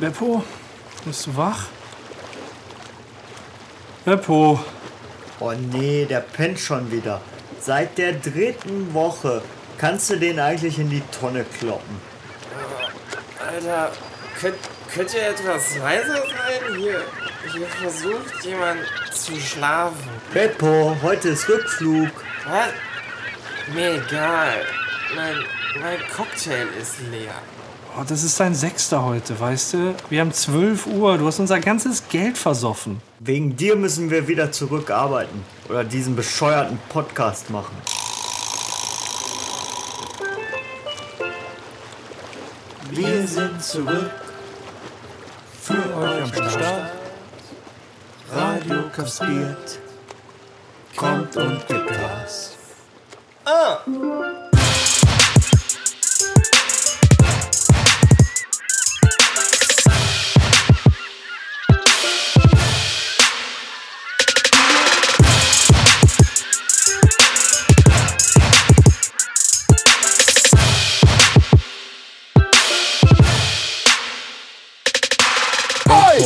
Beppo, bist du wach? Beppo. Oh nee, der pennt schon wieder. Seit der dritten Woche kannst du den eigentlich in die Tonne kloppen. Alter, könnt, könnt ihr etwas leiser sein? Hier, hier versucht jemand zu schlafen. Beppo, heute ist Rückflug. Was? Mir egal. Mein, mein Cocktail ist leer. Oh, das ist dein Sechster heute, weißt du? Wir haben 12 Uhr, du hast unser ganzes Geld versoffen. Wegen dir müssen wir wieder zurückarbeiten. Oder diesen bescheuerten Podcast machen. Wir sind zurück für euch am Start. Radio kastriert, kommt und gibt Gas. Beppo,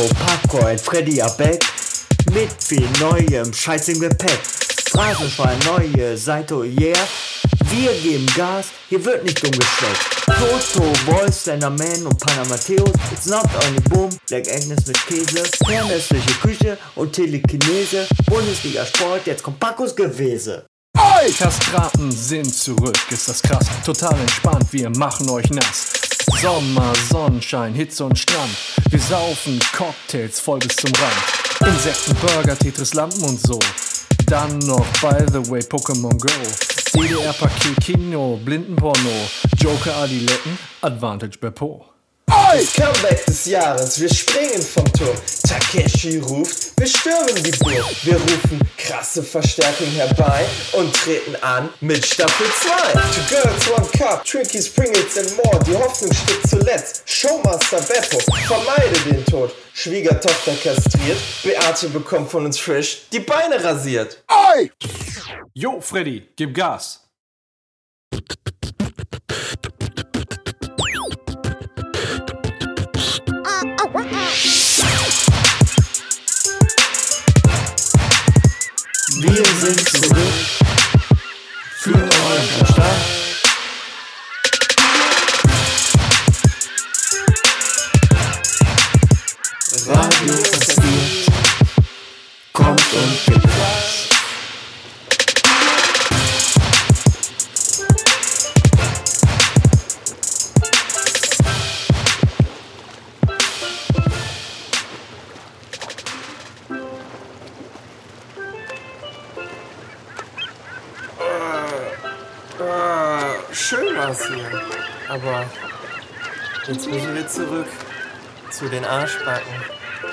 Und Freddy Abeck. Mit viel neuem Scheiß im Gepäck. Phrasenschwein, neue Seite, oh yeah. Wir geben Gas, hier wird nicht umgesteckt. Toto, Boys, Man und Panna Matthäus. It's not only boom, Black Agnes mit Käse. Fernöstliche Küche und Telekinese. Bundesliga Sport, jetzt kommt Pacos Gewese. Kastraten sind zurück, ist das krass. Total entspannt, wir machen euch nass. Sommer, Sonnenschein, Hitze und Strand. Wir saufen Cocktails voll bis zum Rand. Insekten, Burger, Tetris, Lampen und so. Dann noch, by the way, Pokémon Go. DDR-Paket, Kino, Blindenporno. Joker, Adiletten, Advantage Beppo. Comeback des Jahres, wir springen vom Turm. Takeshi ruft, wir stürmen die Burg. Wir rufen krasse Verstärkung herbei und treten an mit Staffel 2. Two Girls, One Cup, Tricky Springles and more. Die Hoffnung steht zuletzt. Showmaster Beppo, vermeide den Tod. Schwiegertochter kastriert, Beate bekommt von uns frisch die Beine rasiert. Jo, Freddy, gib Gas. Wir sind zurück für euch am Start. Radio kastriert, zurück zu den Arschbacken.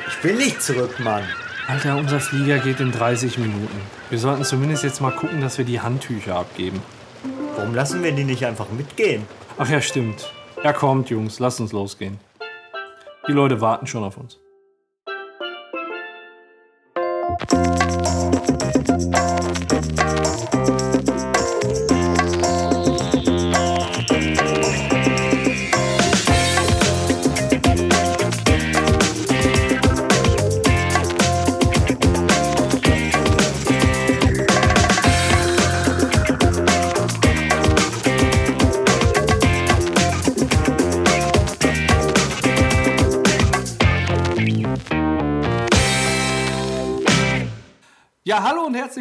Ich will nicht zurück, Mann. Alter, unser Flieger geht in 30 Minuten. Wir sollten zumindest jetzt mal gucken, dass wir die Handtücher abgeben. Warum lassen wir die nicht einfach mitgehen? Ach ja, stimmt. Ja, kommt, Jungs, lasst uns losgehen. Die Leute warten schon auf uns. Ja,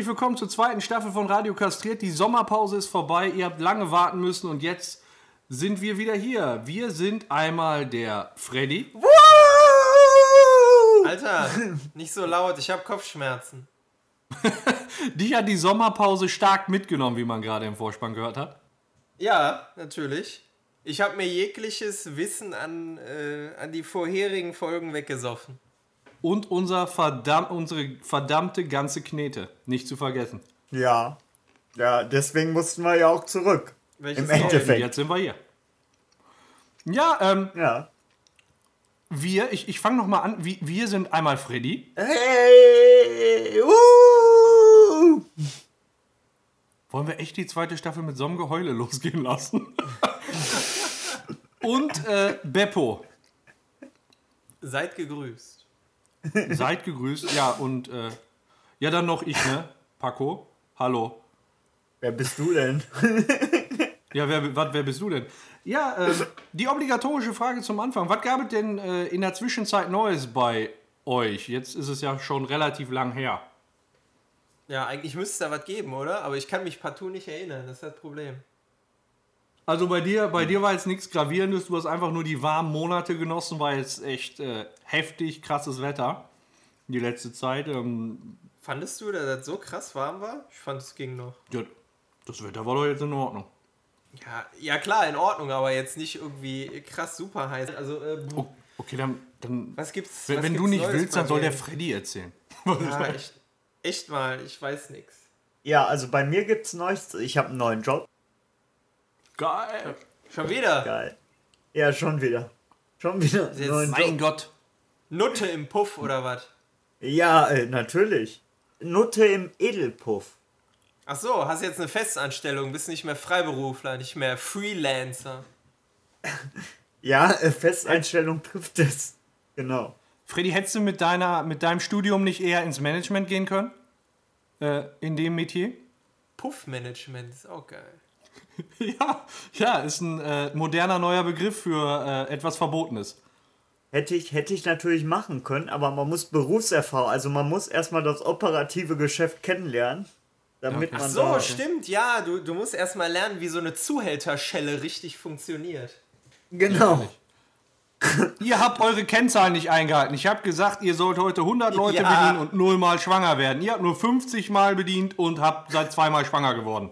willkommen zur zweiten Staffel von Radio Kastriert. Die Sommerpause ist vorbei, ihr habt lange warten müssen und jetzt sind wir wieder hier. Wir sind einmal der Freddy. Alter, nicht so laut, ich habe Kopfschmerzen. Dich hat die Sommerpause stark mitgenommen, wie man gerade im Vorspann gehört hat. Ja, natürlich. Ich habe mir jegliches Wissen an, äh, an die vorherigen Folgen weggesoffen. Und unser verdamm unsere verdammte ganze Knete. Nicht zu vergessen. Ja. Ja, deswegen mussten wir ja auch zurück. Welches Im? Endeffekt. Jetzt sind wir hier. Ja, ähm, Ja. wir, ich, ich fange nochmal an. Wir, wir sind einmal Freddy. Hey! Uh! Wollen wir echt die zweite Staffel mit so einem Geheule losgehen lassen? Und äh, Beppo. Seid gegrüßt. Seid gegrüßt. Ja, und äh, ja, dann noch ich, ne? Paco. Hallo. Wer bist du denn? Ja, wer, wat, wer bist du denn? Ja, ähm, die obligatorische Frage zum Anfang. Was gab es denn äh, in der Zwischenzeit Neues bei euch? Jetzt ist es ja schon relativ lang her. Ja, eigentlich müsste es da was geben, oder? Aber ich kann mich partout nicht erinnern, das ist das Problem. Also bei dir, bei dir war jetzt nichts Gravierendes, du hast einfach nur die warmen Monate genossen, war jetzt echt äh, heftig krasses Wetter die letzte Zeit. Ähm, Fandest du, dass das so krass warm war? Ich fand, es ging noch. ja, das Wetter war doch jetzt in Ordnung. Ja, ja klar, in Ordnung, aber jetzt nicht irgendwie krass super heiß. Also, äh, Oh, okay, dann, dann was gibt's? wenn, was wenn du gibt's nicht Neues willst, dann soll der Freddy erzählen. Ja, echt, echt mal, ich weiß nix. Ja, also bei mir gibt's Neues. Ich habe einen neuen Job. Geil. Schon wieder? Geil. Ja, schon wieder. Schon wieder Jetzt Mein Job. Gott. Nutte im Puff oder was? Ja, äh, natürlich. Nutte im Edelpuff. Ach so, hast jetzt eine Festanstellung, bist nicht mehr Freiberufler, nicht mehr Freelancer. Ja, äh, Festeinstellung trifft es. Genau. Freddy, hättest du mit, deiner, mit deinem Studium nicht eher ins Management gehen können? Äh, in dem Metier? Puffmanagement ist auch geil. Ja, ja, ist ein äh, moderner neuer Begriff für äh, etwas Verbotenes. Hätte ich, hätte ich natürlich machen können, aber man muss Berufserfahrung, also man muss erstmal das operative Geschäft kennenlernen, damit Okay. man So, da, stimmt, ja, du, du musst erstmal lernen, wie so eine Zuhälterschelle richtig funktioniert. Genau. Ihr habt eure Kennzahlen nicht eingehalten. Ich habe gesagt, ihr sollt heute 100 Leute Ja. bedienen und nullmal schwanger werden. Ihr habt nur 50 Mal bedient und habt seit zweimal schwanger geworden.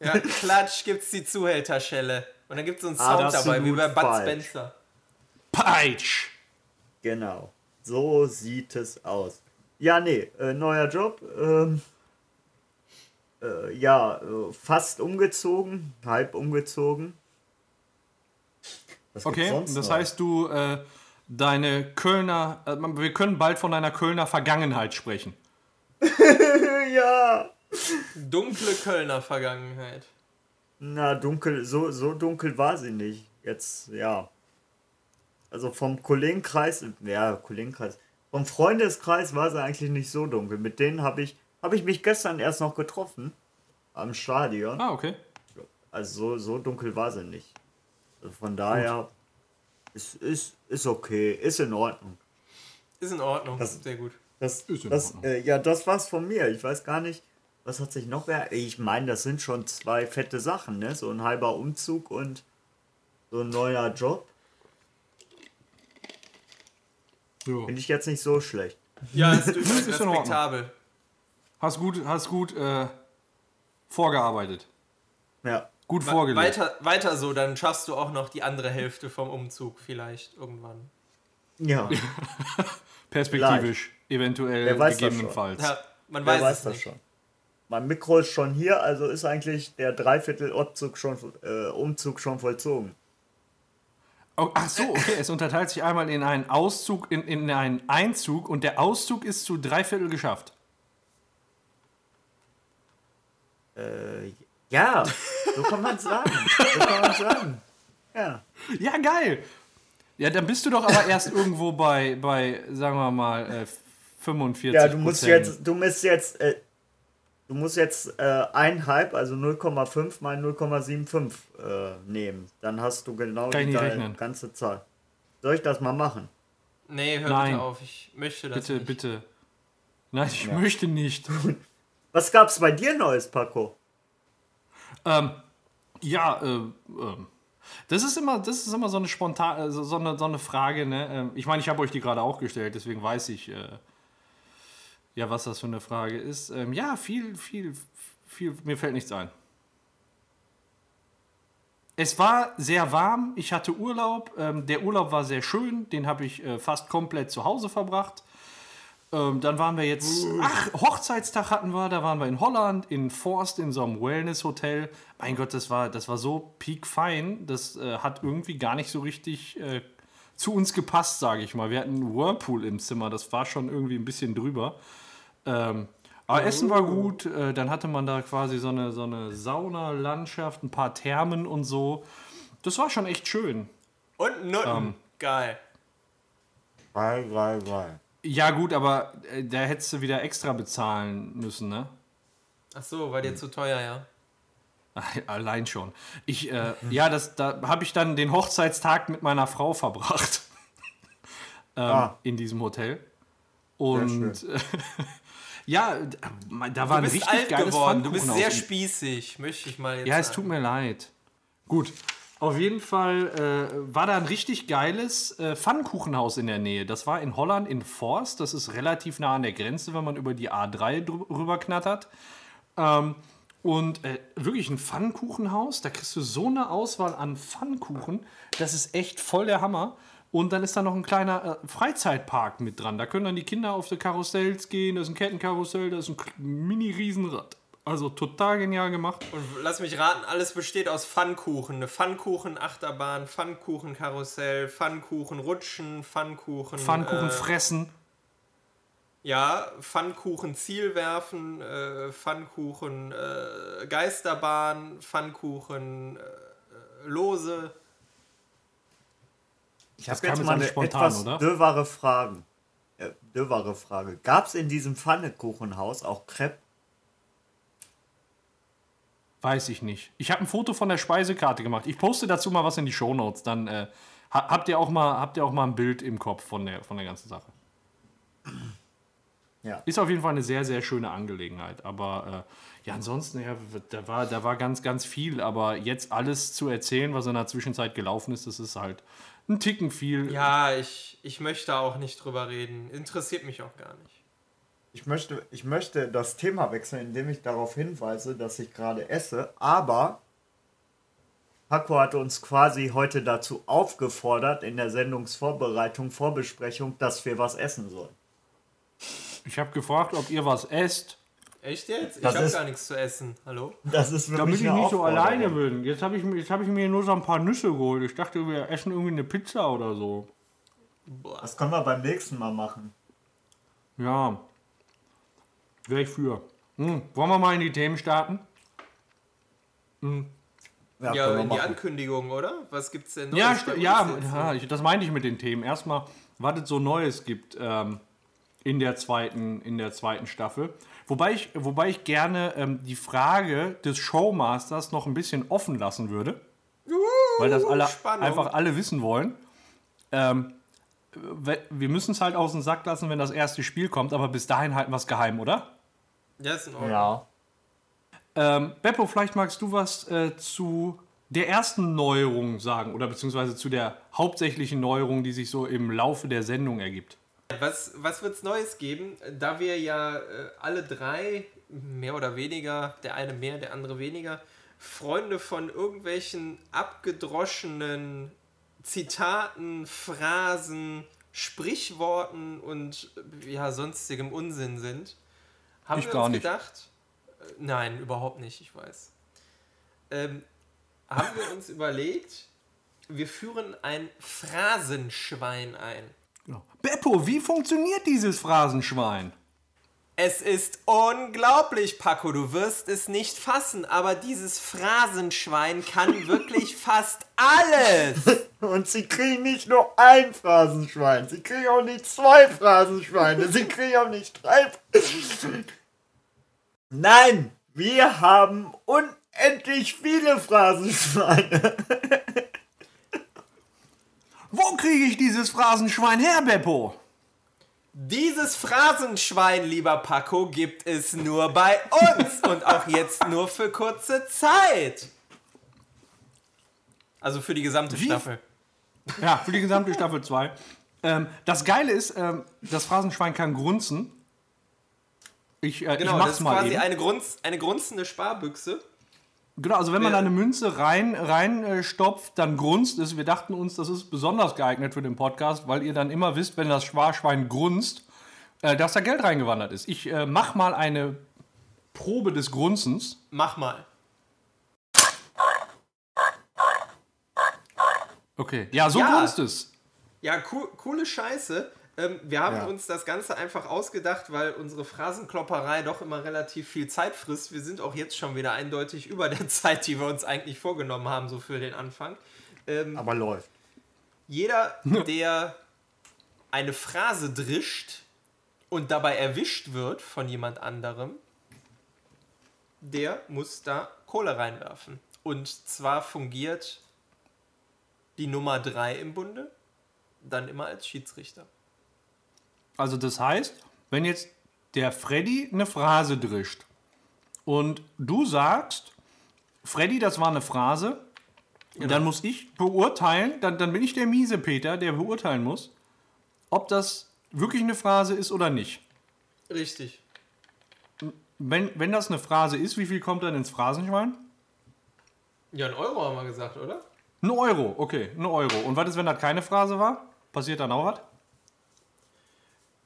Ja, klatsch, gibt's die Zuhälterschelle. Und dann gibt's so einen Ah, Sound dabei, wie bei Bud falsch. Spencer. Peitsch! Genau. So sieht es aus. Ja, nee, äh, neuer Job. Ähm, äh, ja, äh, fast umgezogen, halb umgezogen. Was Okay, sonst das noch? heißt, du äh, deine Kölner, äh, wir können bald von deiner Kölner Vergangenheit sprechen. ja. Dunkle Kölner Vergangenheit. Na, dunkel, so, so dunkel war sie nicht. Jetzt, ja. Also vom Kollegenkreis, ja, Kollegenkreis. Vom Freundeskreis war sie eigentlich nicht so dunkel. Mit denen habe ich, habe ich mich gestern erst noch getroffen. Am Stadion. Ah, okay. Also so, so dunkel war sie nicht. Also von daher ist, ist, ist okay, ist in Ordnung. Ist in Ordnung, Das- sehr gut. Das, Ist in das, Ordnung. äh, ja, das war's von mir. Ich weiß gar nicht, was hat sich noch mehr. Ich meine, das sind schon zwei fette Sachen, ne? So ein halber Umzug und so ein neuer Job. So. Finde ich jetzt nicht so schlecht. Ja, ist Ist respektabel. Hast gut, hast gut äh, vorgearbeitet. Ja. Gut vorgelegt. Weiter, weiter so, dann schaffst du auch noch die andere Hälfte vom Umzug vielleicht irgendwann. Ja, Perspektivisch, eventuell, Wer weiß das gegebenenfalls. Ja, man wer weiß, weiß es das nicht. schon. Mein Mikro ist schon hier, also ist eigentlich der Dreiviertel Umzug schon, äh, Umzug schon vollzogen. Oh, ach so, okay. Es unterteilt sich einmal in einen Auszug, in, in einen Einzug und der Auszug ist zu dreiviertel geschafft. Äh, ja, so kann man sagen. So kann man sagen. Ja. Ja, geil. Ja, dann bist du doch aber erst irgendwo bei, bei sagen wir mal, äh, 45 Ja, du musst jetzt, du musst jetzt, äh, du musst jetzt äh, einhalb, also 0,5 mal 0,75 äh, nehmen. Dann hast du genau Kann die ganze Zahl. Soll ich das mal machen? Nee, hör Nein. bitte auf, ich möchte das Bitte, nicht. bitte. Nein, ich möchte nicht. Was gab's bei dir Neues, Paco? Ähm, ja, äh, ähm, das ist immer, das ist immer so eine spontan, also so eine, so eine Frage, ne? Ähm, ich meine, ich habe euch die gerade auch gestellt, deswegen weiß ich, äh, ja, was das für eine Frage ist. Ähm, ja, viel, viel, viel, mir fällt nichts ein. Es war sehr warm, ich hatte Urlaub, ähm, der Urlaub war sehr schön, den habe ich äh, fast komplett zu Hause verbracht. Ähm, dann waren wir jetzt, ach, Hochzeitstag hatten wir, da waren wir in Holland, in Forst, in so einem Wellness-Hotel. Mein Gott, das war, das war so peakfein, das äh, hat irgendwie gar nicht so richtig äh, zu uns gepasst, sage ich mal. Wir hatten einen Whirlpool im Zimmer, das war schon irgendwie ein bisschen drüber. Ähm, aber Essen war gut, äh, dann hatte man da quasi so eine, so eine Saunalandschaft, ein paar Thermen und so. Das war schon echt schön. Und Nutten. Ähm. Geil. Drei, drei, drei. Ja, gut, aber äh, da hättest du wieder extra bezahlen müssen, ne? Ach so, war dir zu teuer, ja. Allein schon. Ich, äh, ja, das, da habe ich dann den Hochzeitstag mit meiner Frau verbracht. ähm, Ah. In diesem Hotel. Und Sehr ja, da war ein richtig alt geiles geworden, du bist sehr spießig, möchte ich mal jetzt Ja, es tut mir leid. Gut. Auf jeden Fall äh, war da ein richtig geiles äh, Pfannkuchenhaus in der Nähe. Das war in Holland in Forst. Das ist relativ nah an der Grenze, wenn man über die A3 drü- rüberknattert. Ähm, und äh, wirklich ein Pfannkuchenhaus. Da kriegst du so eine Auswahl an Pfannkuchen. Das ist echt voll der Hammer. Und dann ist da noch ein kleiner äh, Freizeitpark mit dran. Da können dann die Kinder auf die Karussells gehen. Da ist ein Kettenkarussell, da ist ein Mini-Riesenrad. Also total genial gemacht. Und lass mich raten, alles besteht aus Pfannkuchen. Eine Pfannkuchen-Achterbahn, Pfannkuchen-Karussell, Pfannkuchen-Rutschen, Pfannkuchen... Pfannkuchen äh, fressen. Ja, Pfannkuchen Zielwerfen, äh, Pfannkuchen äh, Geisterbahn, Pfannkuchen äh, äh, Lose. Ich habe jetzt mal eine spontan, etwas oder? dürrere Frage. Äh, Frage. Gab es in diesem Pfannekuchenhaus auch Crepe? Weiß ich nicht. Ich habe ein Foto von der Speisekarte gemacht. Ich poste dazu mal was in die Shownotes. Dann äh, ha- habt, ihr auch mal, habt ihr auch mal ein Bild im Kopf von der, von der ganzen Sache. Ja. Ist auf jeden Fall eine sehr, sehr schöne Angelegenheit. Aber äh, ja, ansonsten, ja, da, war, da war ganz, ganz viel. Aber jetzt alles zu erzählen, was in der Zwischenzeit gelaufen ist, das ist halt ein Ticken viel. Ja, ich, ich möchte auch nicht drüber reden. Interessiert mich auch gar nicht. Ich möchte, ich möchte das Thema wechseln, indem ich darauf hinweise, dass ich gerade esse, aber Paco hat uns quasi heute dazu aufgefordert, in der Sendungsvorbereitung, Vorbesprechung, dass wir was essen sollen. Ich habe gefragt, ob ihr was esst, Echt jetzt? Ich Das habe ist- gar nichts zu essen. Hallo? Das ist für damit ich nicht so alleine bin. Jetzt habe ich, mir- jetzt hab ich mir nur so ein paar Nüsse geholt. Ich dachte, wir essen irgendwie eine Pizza oder so. Boah. Das können wir beim nächsten Mal machen. Ja. Wäre ich für. Hm. Wollen wir mal in die Themen starten? Ja, können wir in die. Ankündigung, oder? Was gibt's denn Ja, uns ja, jetzt? ja ich, das meinte ich mit den Themen. Erstmal, was es so Neues gibt ähm, in, der zweiten, in der zweiten Staffel. Wobei ich, wobei ich gerne ähm, die Frage des Showmasters noch ein bisschen offen lassen würde. weil das alle, Spannung. einfach alle wissen wollen. Ähm, we- wir müssen es halt aus dem Sack lassen, wenn das erste Spiel kommt, aber bis dahin halten wir es geheim, oder? Ja, ist in Ordnung. Ja. Ähm, Beppo, vielleicht magst du was äh, zu der ersten Neuerung sagen oder beziehungsweise zu der hauptsächlichen Neuerung, die sich so im Laufe der Sendung ergibt. Was, was wird es Neues geben? Da wir ja äh, alle drei, mehr oder weniger, der eine mehr, der andere weniger, Freunde von irgendwelchen abgedroschenen Zitaten, Phrasen, Sprichworten und ja, sonstigem Unsinn sind, haben Ich wir uns gedacht, äh, nein, überhaupt nicht, ich weiß. Ähm, haben wir uns überlegt, wir führen ein Phrasenschwein ein. Genau. Beppo, wie funktioniert dieses Phrasenschwein? Es ist unglaublich, Paco, du wirst es nicht fassen, aber dieses Phrasenschwein kann wirklich fast alles. Und sie kriegen nicht nur ein Phrasenschwein, sie kriegen auch nicht zwei Phrasenschweine, sie kriegen auch nicht drei. Nein, wir haben unendlich viele Phrasenschweine. Wo kriege ich dieses Phrasenschwein her, Beppo? Dieses Phrasenschwein, lieber Paco, gibt es nur bei uns und auch jetzt nur für kurze Zeit. Also für die gesamte Wie? Staffel. Ja, für die gesamte Staffel 2. Ähm, das Geile ist, ähm, das Phrasenschwein kann grunzen. Ich, äh, Genau, ich das mach's ist mal quasi eben. eine, grunz, eine grunzende Sparbüchse. Genau, also wenn man da Wer- eine Münze rein, rein äh, stopft, dann grunzt es. Wir dachten uns, das ist besonders geeignet für den Podcast, weil ihr dann immer wisst, wenn das Sparschwein grunzt, äh, dass da Geld reingewandert ist. Ich äh, mach mal eine Probe des Grunzens. Mach mal. Okay. Ja, so Ja. grunzt es. Ja, cool, coole Scheiße. Ähm, wir haben Ja. uns das Ganze einfach ausgedacht, weil unsere Phrasenklopperei doch immer relativ viel Zeit frisst. Wir sind auch jetzt schon wieder eindeutig über der Zeit, die wir uns eigentlich vorgenommen haben, so für den Anfang. Ähm, Aber läuft. jeder, der eine Phrase drischt und dabei erwischt wird von jemand anderem, der muss da Kohle reinwerfen. Und zwar fungiert die Nummer 3 im Bunde dann immer als Schiedsrichter. Also das heißt, wenn jetzt der Freddy eine Phrase drischt und du sagst, Freddy, das war eine Phrase, dann muss ich beurteilen, dann, dann bin ich der miese Peter, der beurteilen muss, ob das wirklich eine Phrase ist oder nicht. Richtig. Wenn, wenn das eine Phrase ist, wie viel kommt dann ins Phrasenschwein? Ja, ein Euro haben wir gesagt, oder? Ein Euro, okay, ein Euro. Und was ist, wenn das keine Phrase war? Passiert dann auch was?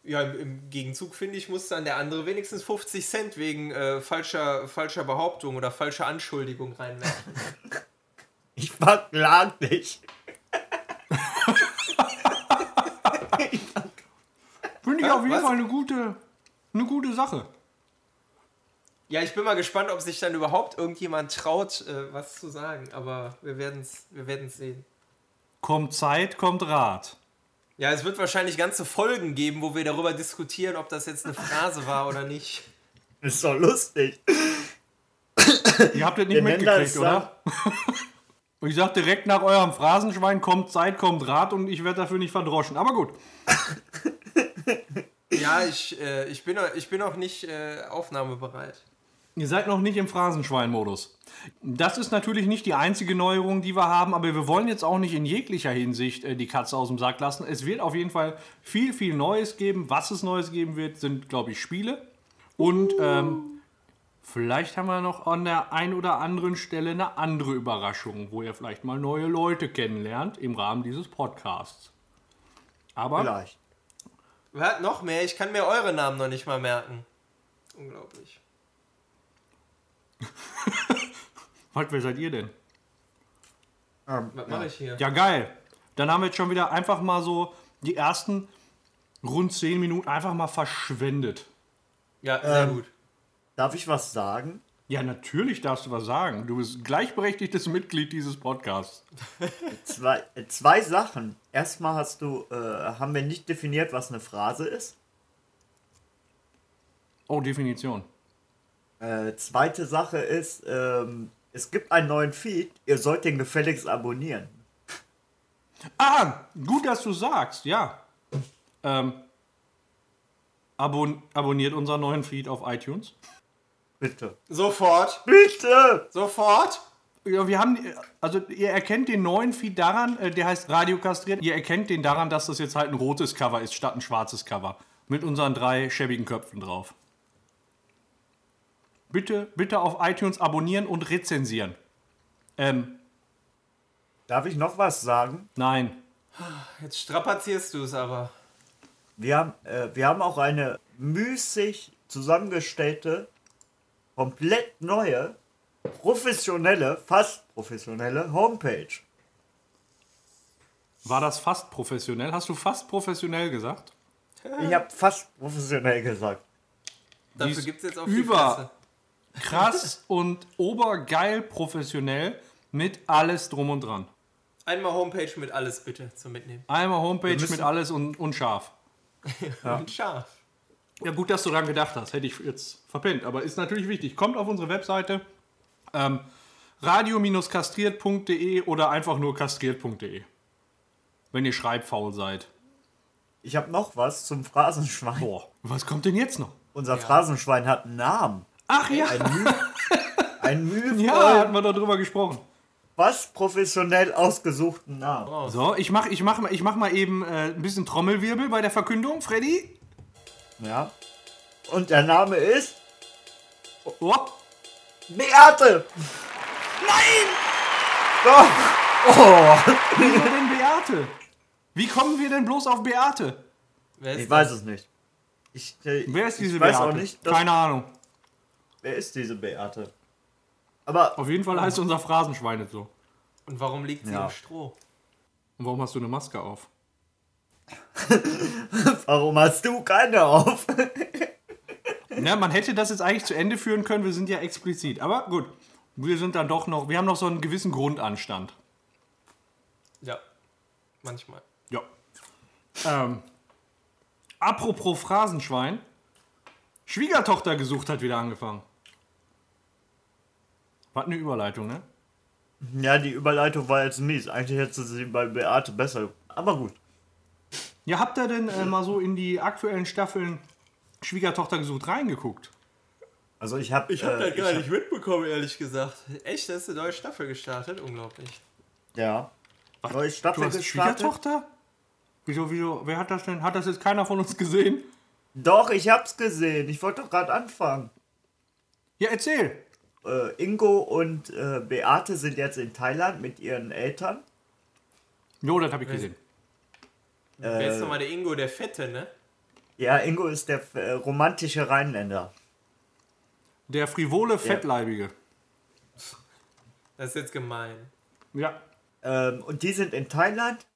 Ja, im, Gegenzug finde ich, muss dann der andere wenigstens 50 Cent wegen äh, falscher, falscher Behauptung oder falscher Anschuldigung reinwerfen. Ich verklag dich. Finde ich auf jeden Was? Fall eine gute, eine gute Sache. ja, ich bin mal gespannt, ob sich dann überhaupt irgendjemand traut, äh, was zu sagen. Aber wir werden es wir werden's sehen. Kommt Zeit, kommt Rat. Ja, es wird wahrscheinlich ganze Folgen geben, wo wir darüber diskutieren, ob das jetzt eine Phrase war oder nicht. Ist doch lustig. Ihr habt das nicht mitgekriegt, das oder? Und ich sag direkt nach eurem Phrasenschwein kommt Zeit, kommt Rat und ich werde dafür nicht verdroschen. Aber gut. Ja, ich, äh, ich, bin, ich bin noch nicht äh, aufnahmebereit. Ihr seid noch nicht im Phrasenschwein-Modus. Das ist natürlich nicht die einzige Neuerung, die wir haben, aber wir wollen jetzt auch nicht in jeglicher Hinsicht äh, die Katze aus dem Sack lassen. Es wird auf jeden Fall viel, viel Neues geben. Was es Neues geben wird, sind, glaube ich, Spiele. Und ähm, vielleicht haben wir noch an der einen oder anderen Stelle eine andere Überraschung, wo ihr vielleicht mal neue Leute kennenlernt im Rahmen dieses Podcasts. Aber Vielleicht. Was, noch mehr? Ich kann mir eure Namen noch nicht mal merken. Unglaublich. was, wer seid ihr denn? Ähm, Was mache ich hier? Ja, geil. Dann haben wir jetzt schon wieder einfach mal so die ersten rund 10 Minuten einfach mal verschwendet. Ja, sehr Ähm, gut. Darf ich was sagen? Ja, natürlich darfst du was sagen. Du bist gleichberechtigtes Mitglied dieses Podcasts. Zwei, äh, zwei Sachen. Erstmal hast du, äh, haben wir nicht definiert, was eine Phrase ist. Oh, Definition. Äh, zweite Sache ist, ähm, es gibt einen neuen Feed. Ihr sollt den gefälligst abonnieren. Ah, gut, dass du sagst, ja. Ähm, abon abonniert unseren neuen Feed auf iTunes. Bitte. Sofort. Bitte! Sofort. Ja, wir haben, also ihr erkennt den neuen Feed daran, äh, der heißt Radio Kastriert. Ihr erkennt den daran, dass das jetzt halt ein rotes Cover ist, statt ein schwarzes Cover. Mit unseren drei schäbigen Köpfen drauf. Bitte, bitte auf iTunes abonnieren und rezensieren. Ähm, Darf ich noch was sagen? nein. Jetzt strapazierst du es aber. Wir haben, äh, wir haben auch eine müßig zusammengestellte, komplett neue, professionelle, fast professionelle Homepage. War das fast professionell? Hast du fast professionell gesagt? Ich habe fast professionell gesagt. Dafür gibt es jetzt auf über-. Krass und obergeil professionell mit alles drum und dran. Einmal Homepage mit alles bitte zum Mitnehmen. Einmal Homepage mit alles und, und scharf. Und scharf. Ja, gut, dass du daran gedacht hast. Hätte ich jetzt verpennt. Aber ist natürlich wichtig. Kommt auf unsere Webseite ähm, radio-kastriert.de oder einfach nur kastriert.de. Wenn ihr schreibfaul seid. Ich habe noch was zum Phrasenschwein. Boah, was kommt denn jetzt noch? Unser Phrasenschwein hat einen Namen. Ach ja, Ein Mühe, ein mühevoll, ja, hatten wir doch drüber gesprochen. fast professionell ausgesuchten Namen. So, ich mach, ich mach, mal- ich mach mal eben äh, ein bisschen Trommelwirbel bei der Verkündung. Freddy? Ja. Und der Name ist Oh, Beate. nein! Doch. Oh. Wieso denn Beate? Wie kommen wir denn bloß auf Beate? Wer ist Ich weiß es nicht. Ich, äh, Wer ist diese ich weiß Beate? auch nicht, Keine Ahnung. Wer ist diese Beate. Aber Auf jeden Fall heißt unser Phrasenschwein jetzt so. Und warum liegt sie Ja. im Stroh? Und warum hast du eine Maske auf? warum hast du keine auf? Ja, man hätte das jetzt eigentlich zu Ende führen können, wir sind ja explizit. Aber gut, wir sind dann doch noch, wir haben noch so einen gewissen Grundanstand. Ja. Manchmal. Ja. Ähm, Apropos Phrasenschwein. Schwiegertochter gesucht hat wieder angefangen. Was eine Überleitung, ne? Ja, die Überleitung war jetzt mies. Eigentlich hätte sie bei Beate besser. Aber gut. Ja, habt ihr denn äh, mal so in die aktuellen Staffeln Schwiegertochter gesucht reingeguckt? Also ich habe Ich habe das gar nicht mitbekommen, ehrlich gesagt. Echt, da ist eine neue Staffel gestartet? Unglaublich. Ja. Neue Staffel Du hast gestartet. Schwiegertochter? Wieso, wieso, wer hat das denn? Hat das jetzt keiner von uns gesehen? Doch, ich hab's gesehen. Ich wollte doch gerade anfangen. Ja, erzähl. Äh, Ingo und äh, Beate sind jetzt in Thailand mit ihren Eltern. Jo, das habe ich gesehen. Wer ist nochmal der Ingo, der Fette, ne? Ja, Ingo ist der äh, romantische Rheinländer. Der frivole Fettleibige. Das ist jetzt gemein. Ja. Ähm, und die sind in Thailand.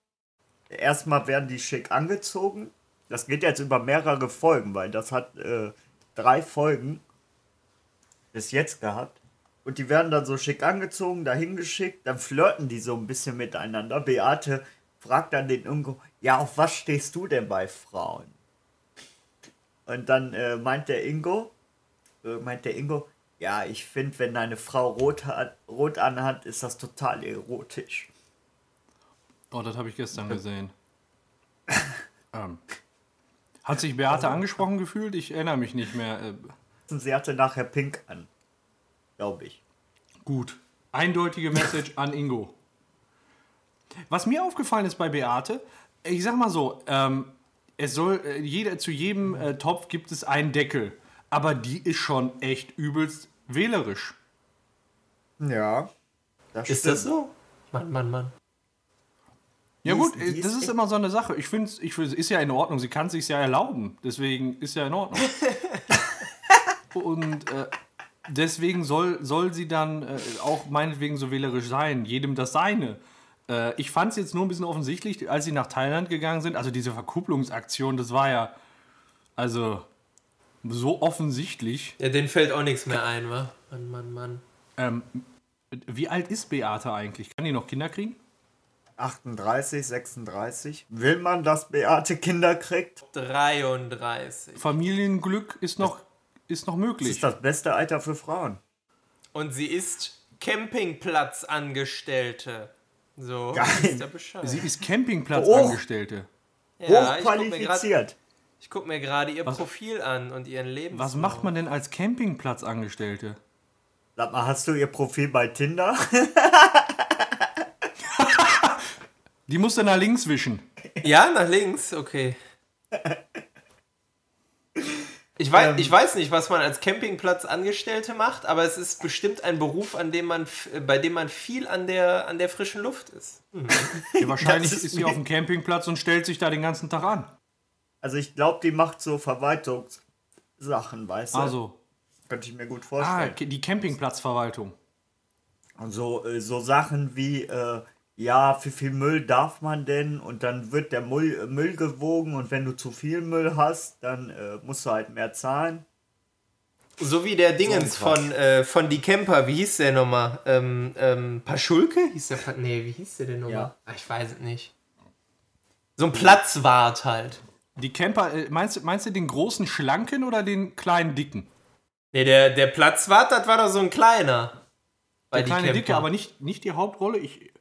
Erstmal werden die schick angezogen. Das geht jetzt über mehrere Folgen, weil das hat äh, drei Folgen bis jetzt gehabt. Und die werden dann so schick angezogen, dahin geschickt, dann flirten die so ein bisschen miteinander. Beate fragt dann den Ingo, ja, auf was stehst du denn bei Frauen? Und dann äh, meint der Ingo, äh, meint der Ingo, ja, ich finde, wenn deine Frau rot, hat, rot anhat, ist das total erotisch. Oh, das habe ich gestern gesehen. ähm. Hat sich Beate angesprochen gefühlt? Ich erinnere mich nicht mehr. Äh, sie hatte nachher Pink an. Glaube ich. gut. Eindeutige Message an Ingo. Was mir aufgefallen ist bei Beate, ich sag mal so, ähm, es soll, äh, jeder, zu jedem äh, Topf gibt es einen Deckel. Aber die ist schon echt übelst wählerisch. Ja. Das Ist das so? Mann, Mann, Mann. Ja Die gut, ist- das ist ist immer so eine Sache. Ich finde, ich ist ja in Ordnung. Sie kann sich ja erlauben. Deswegen ist ja in Ordnung. Und äh, deswegen soll, soll sie dann äh, auch meinetwegen so wählerisch sein. Jedem das Seine. Äh, ich fand es jetzt nur ein bisschen offensichtlich, als sie nach Thailand gegangen sind. Also diese Verkupplungsaktion, das war ja also so offensichtlich. Ja, denen fällt auch nichts mehr ein, wa? Mann, Mann, Mann. Ähm, wie alt ist Beate eigentlich? Kann die noch Kinder kriegen? 38, 36. Will man, dass Beate Kinder kriegt? 33. Familienglück ist noch, ist noch Das möglich. ist das beste Alter für Frauen. Und sie ist Campingplatzangestellte. So, Geil. Bescheid. Sie ist Campingplatzangestellte. ja, ich guck mir grad- Hochqualifiziert. ich gucke mir gerade ihr Profil an und ihren Lebenslauf. Was macht man denn als Campingplatzangestellte? Sag mal, hast du ihr Profil bei Tinder? Die muss dann nach links wischen. Ja, nach links, okay. Ich weiß, Ähm. ich weiß nicht, was man als Campingplatzangestellte macht, aber es ist bestimmt ein Beruf, an dem man, bei dem man viel an der, an der frischen Luft ist. Ja, wahrscheinlich ist ist sie auf dem Campingplatz und stellt sich da den ganzen Tag an. Also ich glaube, die macht so Verwaltungssachen, weißt du? Also, Könnte ich mir gut ah, vorstellen. die Campingplatzverwaltung. Und so, äh, so Sachen wie, äh, ja, wie viel Müll darf man denn? Und dann wird der Müll, Müll gewogen und wenn du zu viel Müll hast, dann äh, musst du halt mehr zahlen. So wie der Dingens So von, äh, von Die Camper, wie hieß der nochmal? Ähm, ähm, Paschulke? Hieß der pa Nee, wie hieß der denn nochmal? Ja. Ah, ich weiß es nicht. So ein Platzwart halt. Die Camper, äh, meinst, du- meinst du den großen Schlanken oder den kleinen Dicken? Nee, der, der Platzwart, das war doch so ein kleiner. Der Die kleine. Dicke, aber nicht, nicht die Hauptrolle. Ich,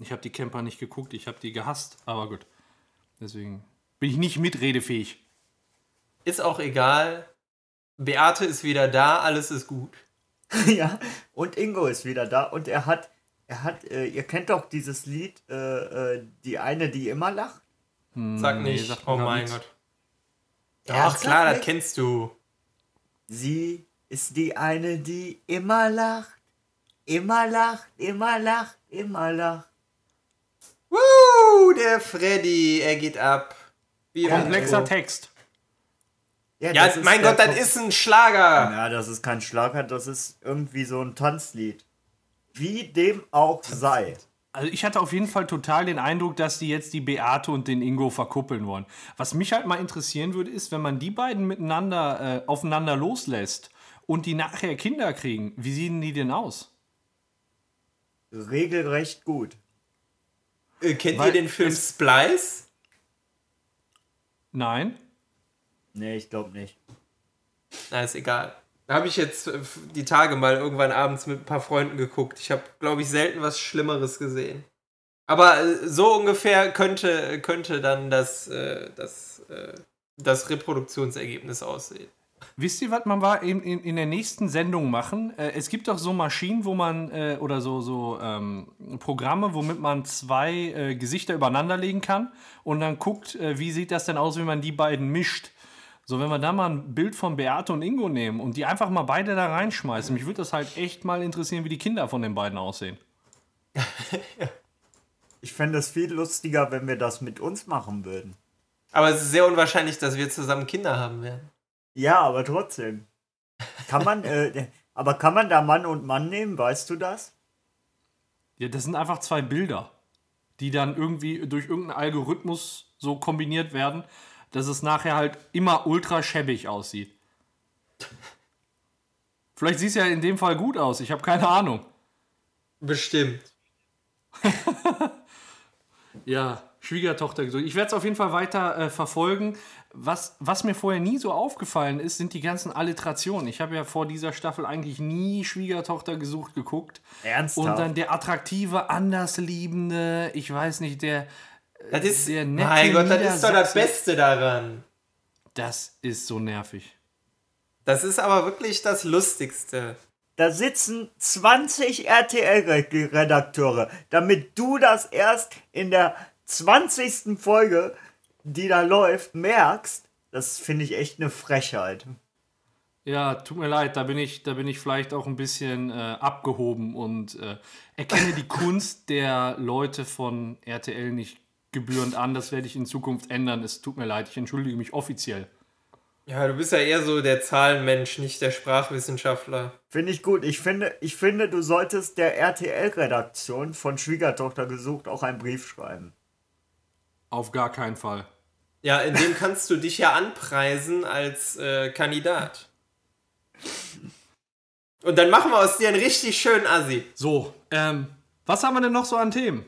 ich habe die Camper nicht geguckt, ich habe die gehasst, aber gut. Deswegen bin ich nicht mitredefähig. Ist auch egal. Beate ist wieder da, alles ist gut. ja, und Ingo ist wieder da und er hat, er hat, äh, ihr kennt doch dieses Lied, äh, äh, die eine, die immer lacht. Sag nee, nicht. mir oh mein. Gott. Ernsthaft Ach klar, das kennst du. Sie ist die eine, die immer lacht, immer lacht, immer lacht, immer lacht. Woo, der Freddy, er geht ab. Wie Komplexer Intro. Text. Ja, das ist mein Gott, das ist ein Schlager. Ja, das ist kein Schlager, das ist irgendwie so ein Tanzlied. Wie dem auch sei. Also ich hatte auf jeden Fall total den Eindruck, dass die jetzt die Beate und den Ingo verkuppeln wollen. Was mich halt mal interessieren würde, ist, wenn man die beiden miteinander äh, aufeinander loslässt und die nachher Kinder kriegen, wie sehen die denn aus? Regelrecht gut. Äh, kennt Weil ihr den Film Splice? Nein? Nee, ich glaube nicht. Na, ist egal. Da habe ich jetzt äh, die Tage mal irgendwann abends mit ein paar Freunden geguckt. Ich habe, glaube ich, selten was Schlimmeres gesehen. Aber äh, so ungefähr könnte, könnte dann das, äh, das, äh, das Reproduktionsergebnis aussehen. Wisst ihr, was man war in, in, in der nächsten Sendung machen? Äh, es gibt doch so Maschinen, wo man, äh, oder so, so ähm, Programme, womit man zwei äh, Gesichter übereinander legen kann und dann guckt, äh, wie sieht das denn aus, wenn man die beiden mischt. So, wenn wir da mal ein Bild von Beate und Ingo nehmen und die einfach mal beide da reinschmeißen, mich würde das halt echt mal interessieren, wie die Kinder von den beiden aussehen. Ich fände es viel lustiger, wenn wir das mit uns machen würden. Aber es ist sehr unwahrscheinlich, dass wir zusammen Kinder haben werden. Ja, aber trotzdem. Kann man, äh, aber kann man da Mann und Mann nehmen, weißt du das? Ja, das sind einfach zwei Bilder, die dann irgendwie durch irgendeinen Algorithmus so kombiniert werden, dass es nachher halt immer ultra schäbig aussieht. Vielleicht sieht es ja in dem Fall gut aus, ich habe keine Ahnung. Bestimmt. Ja, Schwiegertochter gesucht. Ich werde es auf jeden Fall weiter äh, verfolgen. Was, was mir vorher nie so aufgefallen ist, sind die ganzen Alliterationen. Ich habe ja vor dieser Staffel eigentlich nie Schwiegertochter gesucht geguckt. Ernsthaft? Und dann der attraktive, andersliebende, ich weiß nicht, der. Das ist, der nette mein Gott, das ist doch das Beste daran. Das ist so nervig. Das ist aber wirklich das Lustigste. Da sitzen 20 RTL-Redakteure, damit du das erst in der 20. Folge, die da läuft, merkst. Das finde ich echt eine Frechheit. Ja, tut mir leid, da bin ich, da bin ich vielleicht auch ein bisschen äh, abgehoben und äh, erkenne die Kunst der Leute von RTL nicht gebührend an. Das werde ich in Zukunft ändern. Es tut mir leid, ich entschuldige mich offiziell. Ja, du bist ja eher so der Zahlenmensch, nicht der Sprachwissenschaftler. Finde ich gut. Ich finde, ich finde, du solltest der RTL-Redaktion von Schwiegertochter gesucht auch einen Brief schreiben. Auf gar keinen Fall. Ja, in dem kannst du dich ja anpreisen als äh, Kandidat. Und dann machen wir aus dir einen richtig schönen Assi. So, ähm, was haben wir denn noch so an Themen?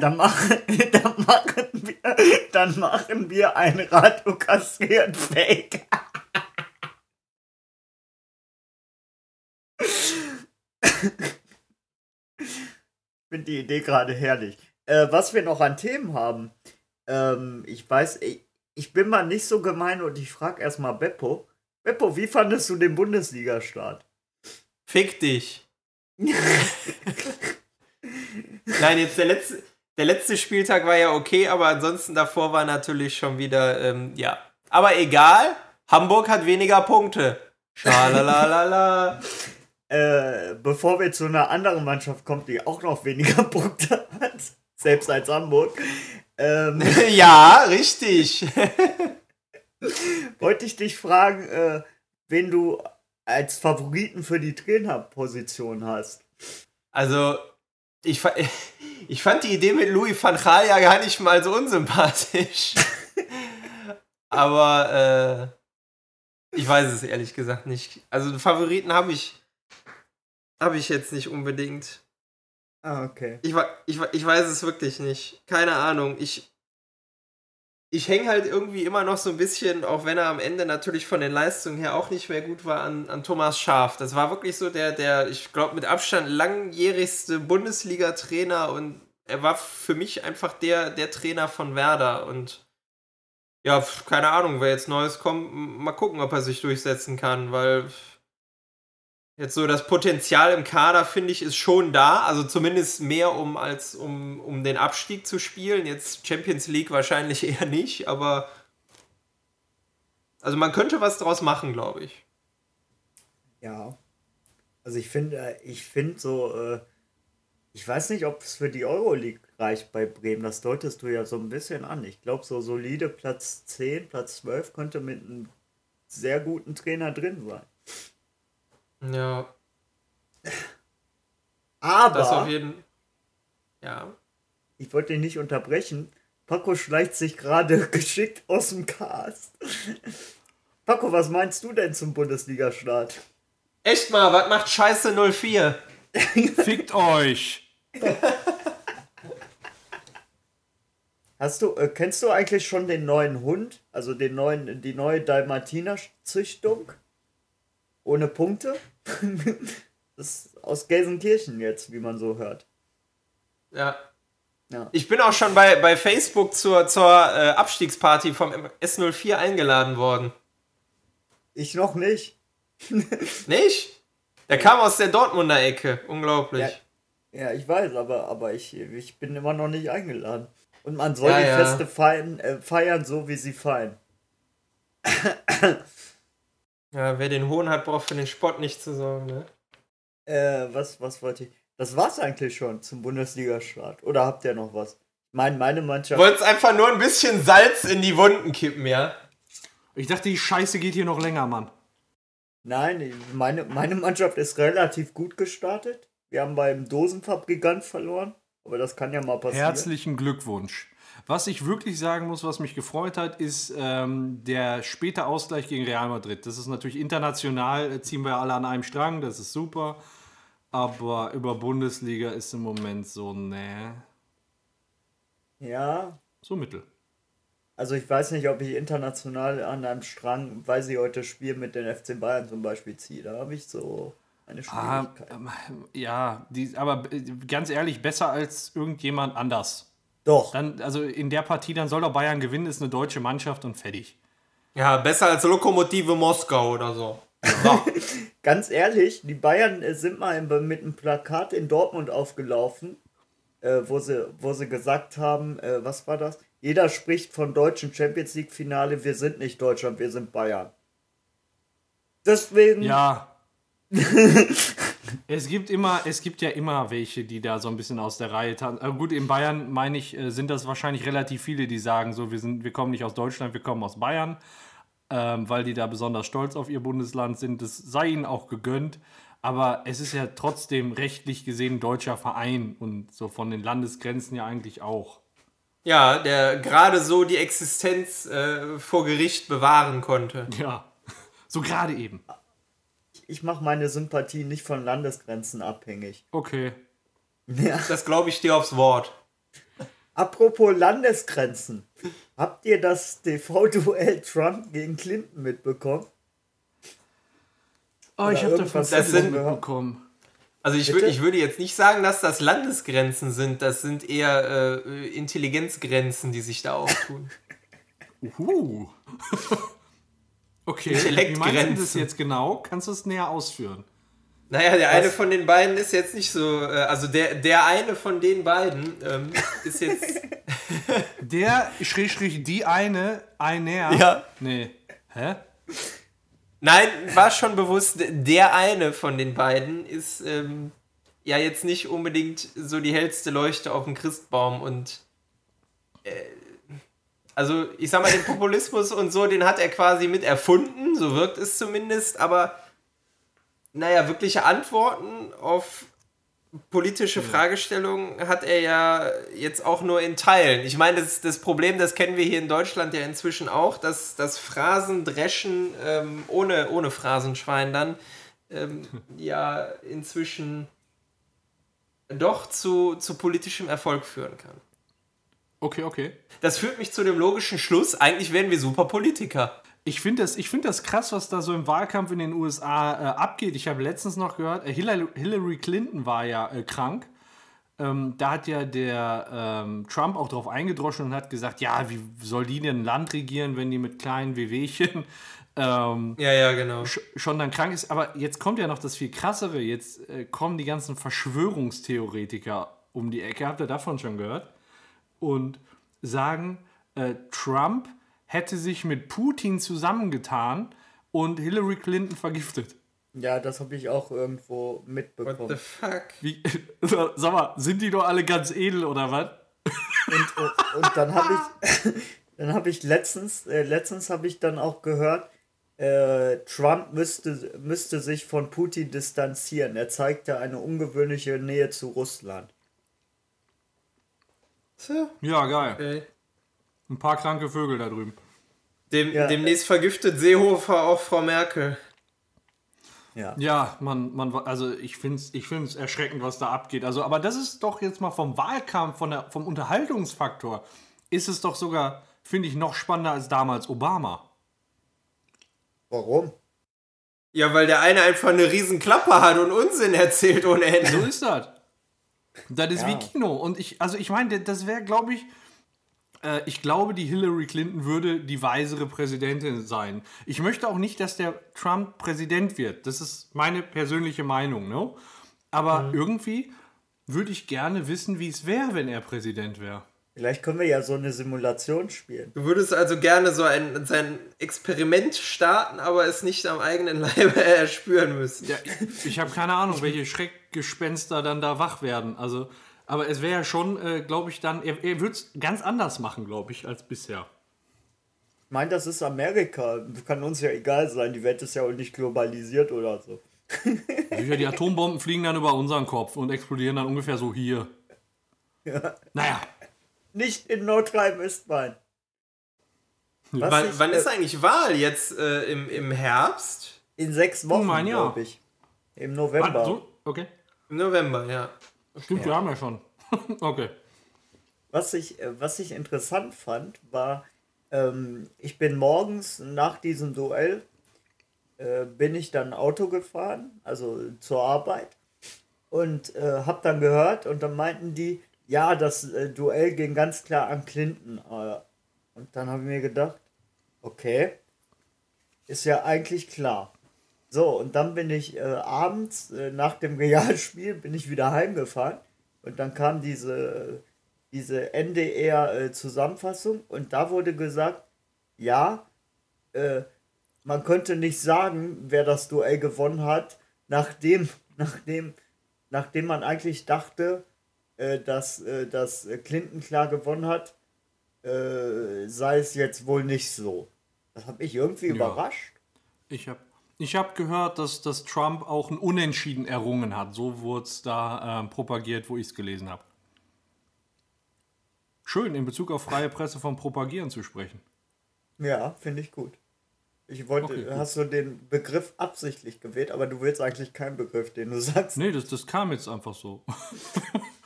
Dann machen, dann machen wir, dann machen wir ein Radio kastriert Fake. Ich finde die Idee gerade herrlich. Äh, was wir noch an Themen haben, ähm, ich weiß, ich, ich bin mal nicht so gemein und ich frage erstmal Beppo. Beppo, wie fandest du den Bundesliga-Start? Fick dich. Nein, jetzt der letzte, der letzte Spieltag war ja okay, aber ansonsten davor war natürlich schon wieder, ähm, ja. Aber egal, Hamburg hat weniger Punkte. Schalalala. äh, bevor wir zu einer anderen Mannschaft kommen, die auch noch weniger Punkte hat, selbst als Hamburg, ähm, ja, richtig. wollte ich dich fragen, äh, wen du als Favoriten für die Trainerposition hast. Also, ich, ich fand die Idee mit Louis van Gaal ja gar nicht mal so unsympathisch. Aber äh, ich weiß es ehrlich gesagt nicht. Also Favoriten habe ich habe ich jetzt nicht unbedingt. Ah, okay. Ich, ich, ich weiß es wirklich nicht. Keine Ahnung. Ich, ich hänge halt irgendwie immer noch so ein bisschen, auch wenn er am Ende natürlich von den Leistungen her auch nicht mehr gut war, an, an Thomas Schaaf. Das war wirklich so der, der, ich glaube, mit Abstand langjährigste Bundesliga-Trainer und er war für mich einfach der, der Trainer von Werder und ja, keine Ahnung, wer jetzt Neues kommt, mal gucken, ob er sich durchsetzen kann, weil Jetzt so das Potenzial im Kader, finde ich, ist schon da. Also zumindest mehr, um als um, um den Abstieg zu spielen. Jetzt Champions League wahrscheinlich eher nicht, aber also man könnte was draus machen, glaube ich. Ja. Also ich finde, ich finde so, äh, ich weiß nicht, ob es für die Euroleague reicht bei Bremen. Das deutest du ja so ein bisschen an. Ich glaube, so solide Platz 10, Platz 12 könnte mit einem sehr guten Trainer drin sein. Ja, Aber das auf jeden Ja. ich wollte dich nicht unterbrechen. Paco schleicht sich gerade geschickt aus dem Cast. Paco, was meinst du denn zum Bundesliga-Start? Echt mal, was macht Scheiße 04? Fickt euch! Hast du, äh, kennst du eigentlich schon den neuen Hund? Also den neuen, die neue Dalmatiner-Züchtung? Ohne Punkte? das ist aus Gelsenkirchen jetzt, wie man so hört. Ja. Ja. Ich bin auch schon bei, bei Facebook zur, zur äh, Abstiegsparty vom S04 eingeladen worden. Ich noch nicht. Nicht? Der kam aus der Dortmunder Ecke. Unglaublich. Ja. Ja, ich weiß, aber, aber ich, ich bin immer noch nicht eingeladen. Und man soll Ja, die. Feste feiern, äh, feiern, so wie sie fallen. Ja, wer den Hohn hat, braucht für den Spott nicht zu sorgen, ne? Äh, was, was wollte ich? Das war's eigentlich schon zum Bundesliga-Start. Oder habt ihr noch was? Ich meine, meine Mannschaft. Wollt's einfach nur ein bisschen Salz in die Wunden kippen, ja? Ich dachte, die Scheiße geht hier noch länger, Mann. Nein, meine, meine Mannschaft ist relativ gut gestartet. Wir haben beim Dosenfabrikant verloren. Aber das kann ja mal passieren. Herzlichen Glückwunsch. Was ich wirklich sagen muss, was mich gefreut hat, ist ähm, der späte Ausgleich gegen Real Madrid. Das ist natürlich international, äh, ziehen wir alle an einem Strang, das ist super. Aber über Bundesliga ist im Moment so, ne, Ja, so mittel. also ich weiß nicht, ob ich international an einem Strang, weil sie heute spielen mit den FC Bayern zum Beispiel ziehe. Da habe ich so eine Ah, Schwierigkeit. ähm, ja, die, aber äh, ganz ehrlich, besser als irgendjemand anders. Doch, Dann, also in der Partie, dann soll doch Bayern gewinnen, ist eine deutsche Mannschaft und fertig. Ja, besser als Lokomotive Moskau oder so. ganz ehrlich, die Bayern äh, sind mal im, mit einem Plakat in Dortmund aufgelaufen, äh, wo, sie, wo sie gesagt haben, äh, was war das? Jeder spricht von deutschen Champions League Finale, wir sind nicht Deutschland, wir sind Bayern. Deswegen, Ja. es gibt immer, es gibt ja immer welche, die da so ein bisschen aus der Reihe tanzen. Aber gut, in Bayern meine ich, äh, sind das wahrscheinlich relativ viele, die sagen so, wir sind, wir kommen nicht aus Deutschland, wir kommen aus Bayern, ähm, weil die da besonders stolz auf ihr Bundesland sind. Das sei ihnen auch gegönnt. Aber es ist ja trotzdem rechtlich gesehen deutscher Verein und so von den Landesgrenzen ja eigentlich auch. Ja, der gerade so die Existenz äh, vor Gericht bewahren konnte. Ja, so gerade eben. Ich mache meine Sympathie nicht von Landesgrenzen abhängig. Okay. Ja. Das glaube ich dir aufs Wort. Apropos Landesgrenzen. Habt ihr das TV-Duell Trump gegen Clinton mitbekommen? Oh, ich Oder habe irgendwas davon Das sind- mitbekommen. Also ich, würd, ich würde jetzt nicht sagen, dass das Landesgrenzen sind. Das sind eher äh, Intelligenzgrenzen, die sich da auftun. Uh. Okay, wie meinst du das jetzt genau? Kannst du es näher ausführen? Naja, der eine von den beiden ist jetzt nicht so. Äh, also der, der eine von den beiden ähm, ist jetzt. Der, Schrägstrich, die eine, einer. Ja. Nee. Hä? Nein, war schon bewusst, der eine von den beiden ist ähm, ja jetzt nicht unbedingt so die hellste Leuchte auf dem Christbaum und äh, also ich sag mal, den Populismus und so, den hat er quasi mit erfunden, so wirkt es zumindest, aber naja, wirkliche Antworten auf politische Fragestellungen hat er ja jetzt auch nur in Teilen. Ich meine, das, das Problem, das kennen wir hier in Deutschland ja inzwischen auch, dass das Phrasendreschen ähm, ohne, ohne Phrasenschwein dann ähm, ja inzwischen doch zu, zu politischem Erfolg führen kann. Okay, okay. Das führt mich zu dem logischen Schluss, eigentlich wären wir super Politiker. Ich finde das, ich find das krass, was da so im Wahlkampf in den USA äh, abgeht. Ich habe letztens noch gehört, äh, Hillary, Hillary Clinton war ja äh, krank. Ähm, da hat ja der ähm, Trump auch drauf eingedroschen und hat gesagt, ja, wie soll die denn ein Land regieren, wenn die mit kleinen Wehwehchen ähm, Ja, ja, genau. sch- schon dann krank ist. Aber jetzt kommt ja noch das viel krassere. Jetzt äh, kommen die ganzen Verschwörungstheoretiker um die Ecke. Habt ihr davon schon gehört? Und sagen, äh, Trump hätte sich mit Putin zusammengetan und Hillary Clinton vergiftet. Ja, das habe ich auch irgendwo What the mitbekommen. fuck? Wie, sag mal, sind die doch alle ganz edel oder was? Und, und, und dann habe ich, dann habe ich letztens, äh, letztens habe ich dann auch gehört, äh, Trump müsste, müsste sich von Putin distanzieren. Er zeigte eine ungewöhnliche Nähe zu Russland. So, Ja, geil. okay. Ein paar kranke Vögel da drüben. Dem, Ja. Demnächst vergiftet Seehofer auch Frau Merkel. Ja. Ja, man, man, also ich finde es ich find's erschreckend, was da abgeht. Also, aber das ist doch jetzt mal vom Wahlkampf, von der, vom Unterhaltungsfaktor ist es doch sogar, finde ich, noch spannender als damals Obama. Warum? Ja, weil der eine einfach eine riesen Klappe hat und Unsinn erzählt ohne Ende. So ist das. Das ist Ja. wie Kino. Und ich, also ich meine, das wäre, glaube ich, äh, ich glaube, die Hillary Clinton würde die weisere Präsidentin sein. Ich möchte auch nicht, dass der Trump Präsident wird. Das ist meine persönliche Meinung, ne? Aber irgendwie würde ich gerne wissen, wie es wäre, wenn er Präsident wäre. Vielleicht können wir ja so eine Simulation spielen. Du würdest also gerne so ein sein Experiment starten, aber es nicht am eigenen Leibe erspüren müssen. Ja, ich habe keine Ahnung, welche Schreckgespenster dann da wach werden. Also, aber es wäre ja schon, äh, glaube ich, dann, er, er würde es ganz anders machen, glaube ich, als bisher. Ich meine, das ist Amerika. Kann uns ja egal sein. Die Welt ist ja auch nicht globalisiert oder so. Ja, die Atombomben fliegen dann über unseren Kopf und explodieren dann ungefähr so hier. Naja, Nicht in Nordrhein-Westfalen. Was Wann, ich, wann äh, ist eigentlich Wahl? Jetzt äh, im, im Herbst? In sechs Wochen, mein Jahr. glaube ich. Im November. ah, so, okay. Im November, ja. Stimmt, wir haben ja schon. okay. Was ich, äh, was ich interessant fand, war, ähm, ich bin morgens nach diesem Duell, äh, bin ich dann Auto gefahren, also zur Arbeit, und äh, hab dann gehört, und dann meinten die, ja, das äh, Duell ging ganz klar an Clinton. Äh, und dann habe ich mir gedacht, okay, ist ja eigentlich klar. So, und dann bin ich äh, abends äh, nach dem Realspiel bin ich wieder heimgefahren und dann kam diese, diese NDR-Zusammenfassung und da wurde gesagt, ja, äh, man könnte nicht sagen, wer das Duell gewonnen hat, nachdem, nachdem, nachdem man eigentlich dachte, äh, dass, äh, dass Clinton klar gewonnen hat, äh, sei es jetzt wohl nicht so. Das hat mich irgendwie überrascht. Ich habe ich hab gehört, dass, dass Trump auch ein Unentschieden errungen hat. So wurde es da ähm, propagiert, wo ich es gelesen habe. Schön, in Bezug auf freie Presse von Propagieren zu sprechen. Ja, finde ich gut. Ich wollte, Okay, hast du den Begriff absichtlich gewählt, aber du willst eigentlich keinen Begriff, den du sagst. Nee, das, das kam jetzt einfach so.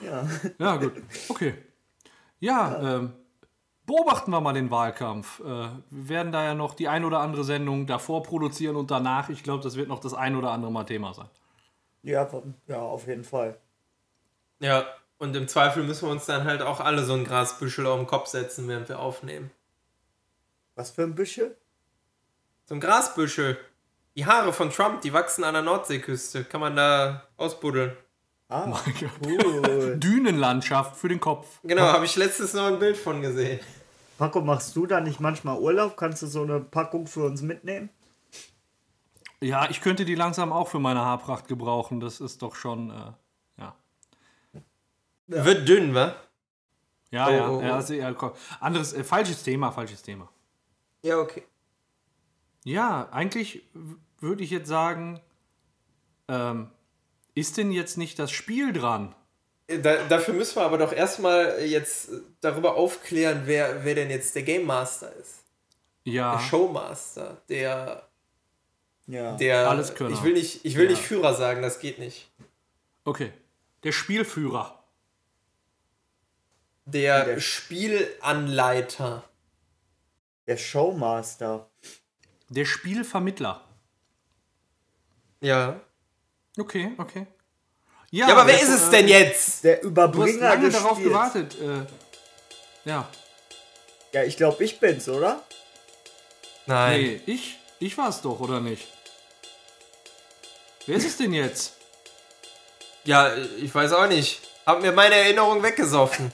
Ja. Ja, gut. Okay. Ja, Ähm, beobachten wir mal den Wahlkampf. Äh, wir werden da ja noch die ein oder andere Sendung davor produzieren und danach. Ich glaube, das wird noch das ein oder andere Mal Thema sein. Ja, ja, auf jeden Fall. Ja, und im Zweifel müssen wir uns dann halt auch alle so ein Grasbüschel auf den Kopf setzen, während wir aufnehmen. Was für ein Büschel? So ein Grasbüschel. Die Haare von Trump, die wachsen an der Nordseeküste. Kann man da ausbuddeln. Ah, cool. Dünenlandschaft für den Kopf. Genau, habe ich letztes noch ein Bild von gesehen. Paco, machst du da nicht manchmal Urlaub? Kannst du so eine Packung für uns mitnehmen? Ja, ich könnte die langsam auch für meine Haarpracht gebrauchen. Das ist doch schon, äh, ja. Wird dünn, wa? Ja, Oh, ja, oh, ja, oh. also, ja komm. anderes, äh, falsches Thema, falsches Thema. Ja, okay. Ja, eigentlich würde ich jetzt sagen, ähm, ist denn jetzt nicht das Spiel dran? Da, dafür müssen wir aber doch erstmal jetzt darüber aufklären, wer, wer denn jetzt der Game Master ist. Ja, Der Showmaster, der, Ja. der. Alleskönner. Ich will nicht, ich will Ja. nicht Führer sagen, das geht nicht. okay. Der Spielführer. Der, Der- Spielanleiter. Der Showmaster. Der Spielvermittler. Ja. Okay, okay. Ja, aber wer ist es äh, denn jetzt? Der Du hast Überbringer lange des darauf gewartet. Äh, ja, Ja, ich glaube, ich bin's, oder? Nein. nee, ich, ich war es doch, oder nicht? Wer ist es denn jetzt? Ja, ich weiß auch nicht. Hab mir meine Erinnerung weggesoffen.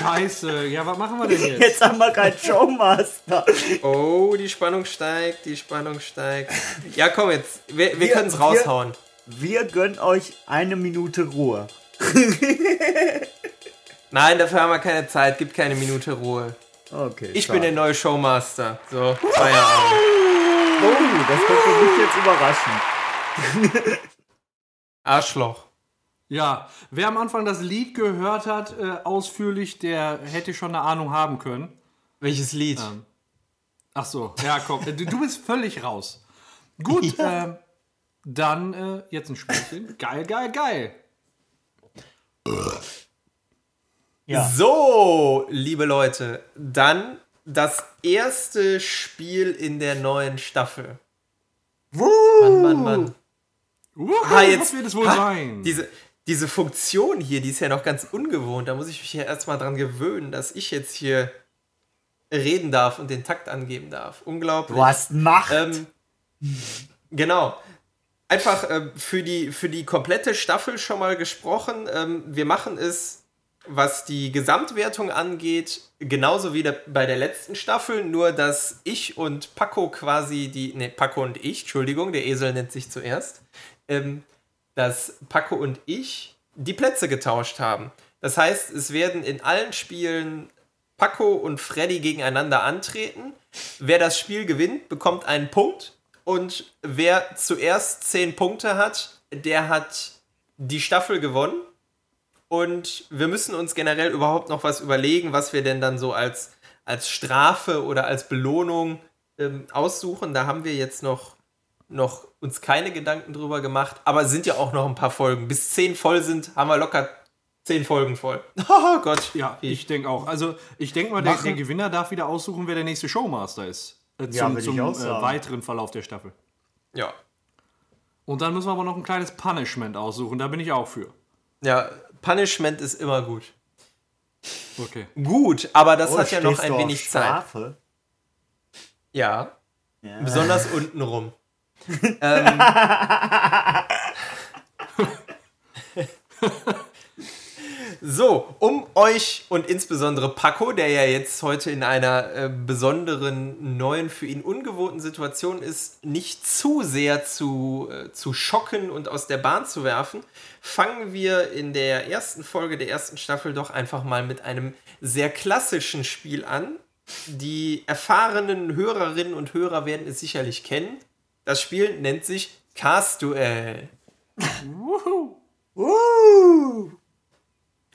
Scheiße, ja, was machen wir denn jetzt? Jetzt haben wir keinen Showmaster. Oh, die Spannung steigt, die Spannung steigt. Ja, komm jetzt. Wir, wir Wir- können es wir- raushauen. Wir gönnen euch eine Minute Ruhe. Nein, dafür haben wir keine Zeit. Gibt keine Minute Ruhe. Okay. Ich schade. bin der neue Showmaster. So, Feierabend. Oh, das könnte mich jetzt überraschen. Arschloch. Ja, wer am Anfang das Lied gehört hat, äh, ausführlich, der hätte schon eine Ahnung haben können. Welches Lied? Ähm, ach so, ja, komm, äh, du, du bist völlig raus. Gut, ähm, dann äh, jetzt ein Spielchen. Geil, geil, geil. Ja. So, liebe Leute, dann das erste Spiel in der neuen Staffel. Mann, Mann, Mann. Wuhu, Ah, jetzt, was wird es wohl ha, sein? Diese, diese Funktion hier, die ist ja noch ganz ungewohnt. Da muss ich mich ja erstmal dran gewöhnen, dass ich jetzt hier reden darf und den Takt angeben darf. Unglaublich. Du hast Macht. Ähm, genau. Einfach äh, für, die, für die komplette Staffel schon mal gesprochen. Ähm, wir machen es, was die Gesamtwertung angeht, genauso wie der, bei der letzten Staffel, nur dass ich und Paco quasi die. Ne, Paco und ich, Entschuldigung, der Esel nennt sich zuerst. Dass Paco und ich die Plätze getauscht haben. Das heißt, es werden in allen Spielen Paco und Freddy gegeneinander antreten. Wer das Spiel gewinnt, bekommt einen Punkt. Und wer zuerst 10 Punkte hat, der hat die Staffel gewonnen. Und wir müssen uns generell überhaupt noch was überlegen, was wir denn dann so als, als Strafe oder als Belohnung ähm, aussuchen. Da haben wir jetzt noch, noch uns keine Gedanken drüber gemacht. Aber es sind ja auch noch ein paar Folgen. Bis 10 voll sind, haben wir locker 10 Folgen voll. Oh Gott. ja, ich denke auch. Also, ich denke mal, der, der Gewinner darf wieder aussuchen, wer der nächste Showmaster ist. Äh, Ja, zum ich zum äh, weiteren Verlauf der Staffel. Ja. Und dann müssen wir aber noch ein kleines Punishment aussuchen. Da bin ich auch für. Ja, Punishment ist immer gut. Okay. Gut, aber das Oh, hat ja noch ein wenig Zeit. Strafe? Ja, Ja. besonders unten rum. Ähm, so, um euch und insbesondere Paco, der ja jetzt heute in einer äh, besonderen, neuen, für ihn ungewohnten Situation ist, nicht zu sehr zu, äh, zu schocken und aus der Bahn zu werfen, fangen wir in der ersten Folge der ersten Staffel doch einfach mal mit einem sehr klassischen Spiel an. Die erfahrenen Hörerinnen und Hörer werden es sicherlich kennen. Das Spiel nennt sich Cast-Duell.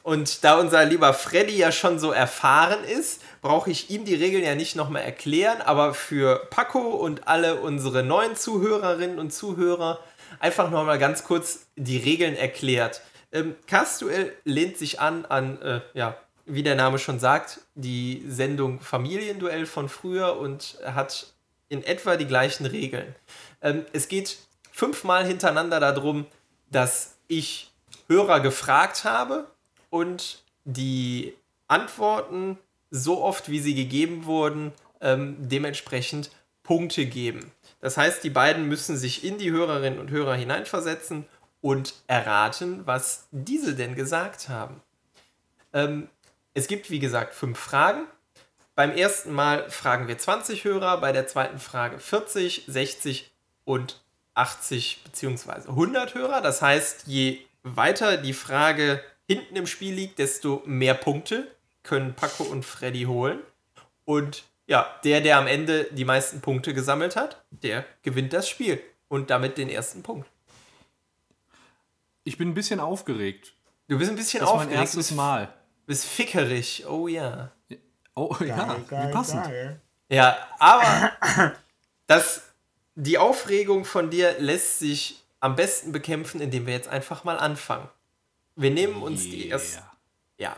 Und da unser lieber Freddy ja schon so erfahren ist, brauche ich ihm die Regeln ja nicht nochmal erklären, aber für Paco und alle unsere neuen Zuhörerinnen und Zuhörer einfach nochmal ganz kurz die Regeln erklärt. Ähm, Cast-Duell lehnt sich an an, äh, ja, wie der Name schon sagt, die Sendung Familienduell von früher und hat in etwa die gleichen Regeln. Ähm, es geht fünfmal hintereinander darum, dass ich Hörer gefragt habe und die Antworten so oft, wie sie gegeben wurden, ähm, dementsprechend Punkte geben. Das heißt, die beiden müssen sich in die Hörerinnen und Hörer hineinversetzen und erraten, was diese denn gesagt haben. Ähm, es gibt, wie gesagt, fünf Fragen. Beim ersten Mal fragen wir 20 Hörer, bei der zweiten Frage 40, 60 und 80 bzw. 100 Hörer. Das heißt, je weiter die Frage hinten im Spiel liegt, desto mehr Punkte können Paco und Freddy holen. Und ja, der, der am Ende die meisten Punkte gesammelt hat, der gewinnt das Spiel und damit den ersten Punkt. Ich bin ein bisschen aufgeregt. Du bist ein bisschen Das ist mein aufgeregt, erstes bist, Mal. bist fickerig. Oh ja. Oh, ja, wie passend. Ja, aber das, die Aufregung von dir lässt sich am besten bekämpfen, indem wir jetzt einfach mal anfangen. Wir nehmen uns die erste. Yeah.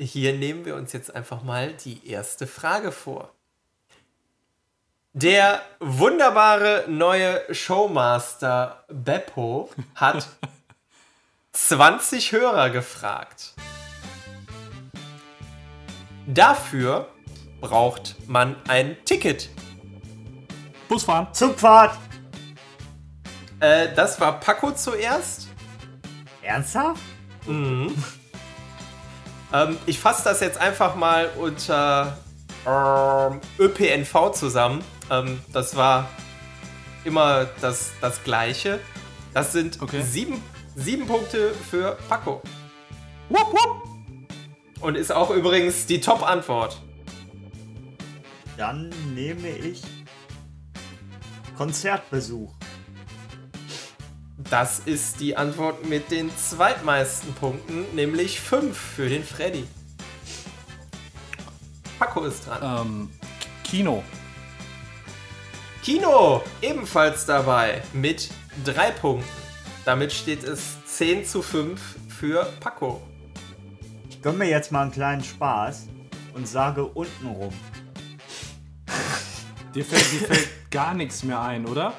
Ja, hier nehmen wir uns jetzt einfach mal die erste Frage vor. Der wunderbare neue Showmaster Beppo hat 20 Hörer gefragt. Dafür braucht man ein Ticket. Busfahren. Zugfahrt! Äh, das war Paco zuerst. Ernsthaft? Ähm, ich fasse das jetzt einfach mal unter ähm, ÖPNV zusammen. Ähm, das war immer das, das Gleiche. Das sind Okay. sieben, sieben Punkte für Paco. Wupp, wupp. Und ist auch übrigens die Top-Antwort. Dann nehme ich Konzertbesuch. Das ist die Antwort mit den zweitmeisten Punkten, nämlich fünf für den Freddy. Paco ist dran. Ähm, Kino. Kino ebenfalls dabei mit drei Punkten. Damit steht es 10 zu 5 für Paco. ich gönn mir jetzt mal einen kleinen Spaß und sage untenrum. Dir fällt, dir fällt gar nichts mehr ein, oder?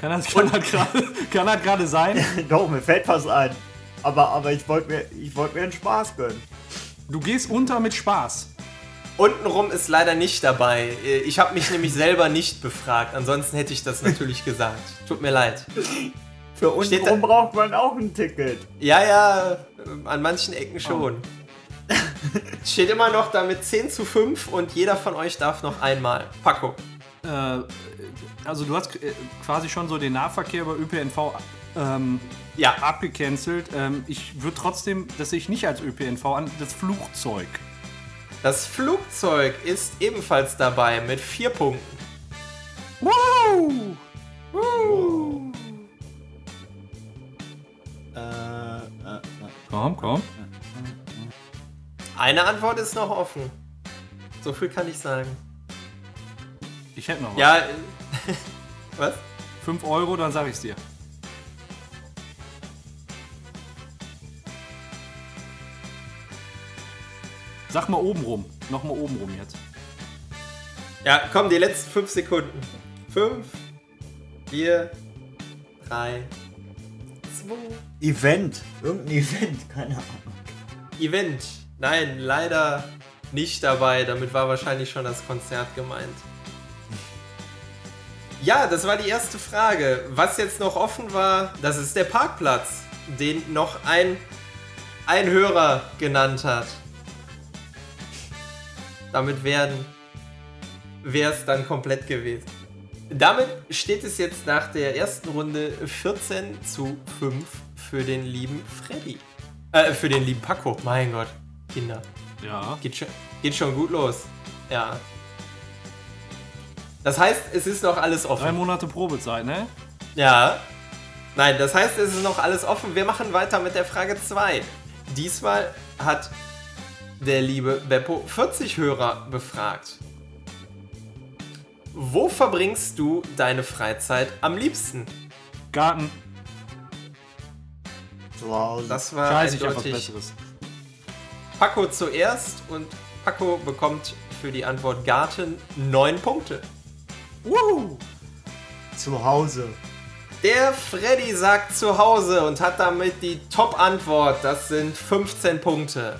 Kann das kann kann das gerade sein? Doch, mir fällt was ein. Aber, aber ich wollte mir, ich wollt mir einen Spaß gönnen. Du gehst unter mit Spaß. Untenrum ist leider nicht dabei. Ich habe mich nämlich selber nicht befragt. Ansonsten hätte ich das natürlich gesagt. Tut mir leid. Für untenrum da- braucht man auch ein Ticket. Ja, ja, an manchen Ecken schon. Steht immer noch damit 10 zu 5 und jeder von euch darf noch einmal. Paco. Äh, also du hast äh, quasi schon so den Nahverkehr über ÖPNV ähm, Ja, abgecancelt. Ähm, ich würde trotzdem, das sehe ich nicht als ÖPNV an, das Flugzeug. das Flugzeug ist ebenfalls dabei mit 4 Punkten. Wow! Äh, äh, äh. Komm, komm. Eine Antwort ist noch offen. So viel kann ich sagen. Ich hätte noch was. Ja, äh, was? 5 Euro, dann sag ich's dir. Sag mal oben rum. Nochmal oben rum jetzt. Ja, komm, die letzten 5 Sekunden. 5, 4, 3, 2. Event. Irgendein Event, keine Ahnung. Event. Nein, leider nicht dabei. Damit war wahrscheinlich schon das Konzert gemeint. Ja, das war die erste Frage. Was jetzt noch offen war, das ist der Parkplatz, den noch ein, ein Hörer genannt hat. Damit werden wäre es dann komplett gewesen. Damit steht es jetzt nach der ersten Runde 14 zu 5 für den lieben Freddy. Äh, für den lieben Paco. Mein Gott, Kinder. Ja. Geht schon, geht schon gut los. Ja. Das heißt, es ist noch alles Drei offen. Monate Probezeit, ne? Ja. Nein, das heißt, es ist noch alles offen. Wir machen weiter mit der Frage 2. Diesmal hat der liebe Beppo 40 Hörer befragt. Wo verbringst du deine Freizeit am liebsten? Garten. Hause. Das war Scheiße, ich eindeutig Besseres. Paco zuerst und Paco bekommt für die Antwort Garten 9 Punkte. Woo! Zu Hause. Der Freddy sagt zu Hause und hat damit die Top-Antwort. Das sind 15 Punkte.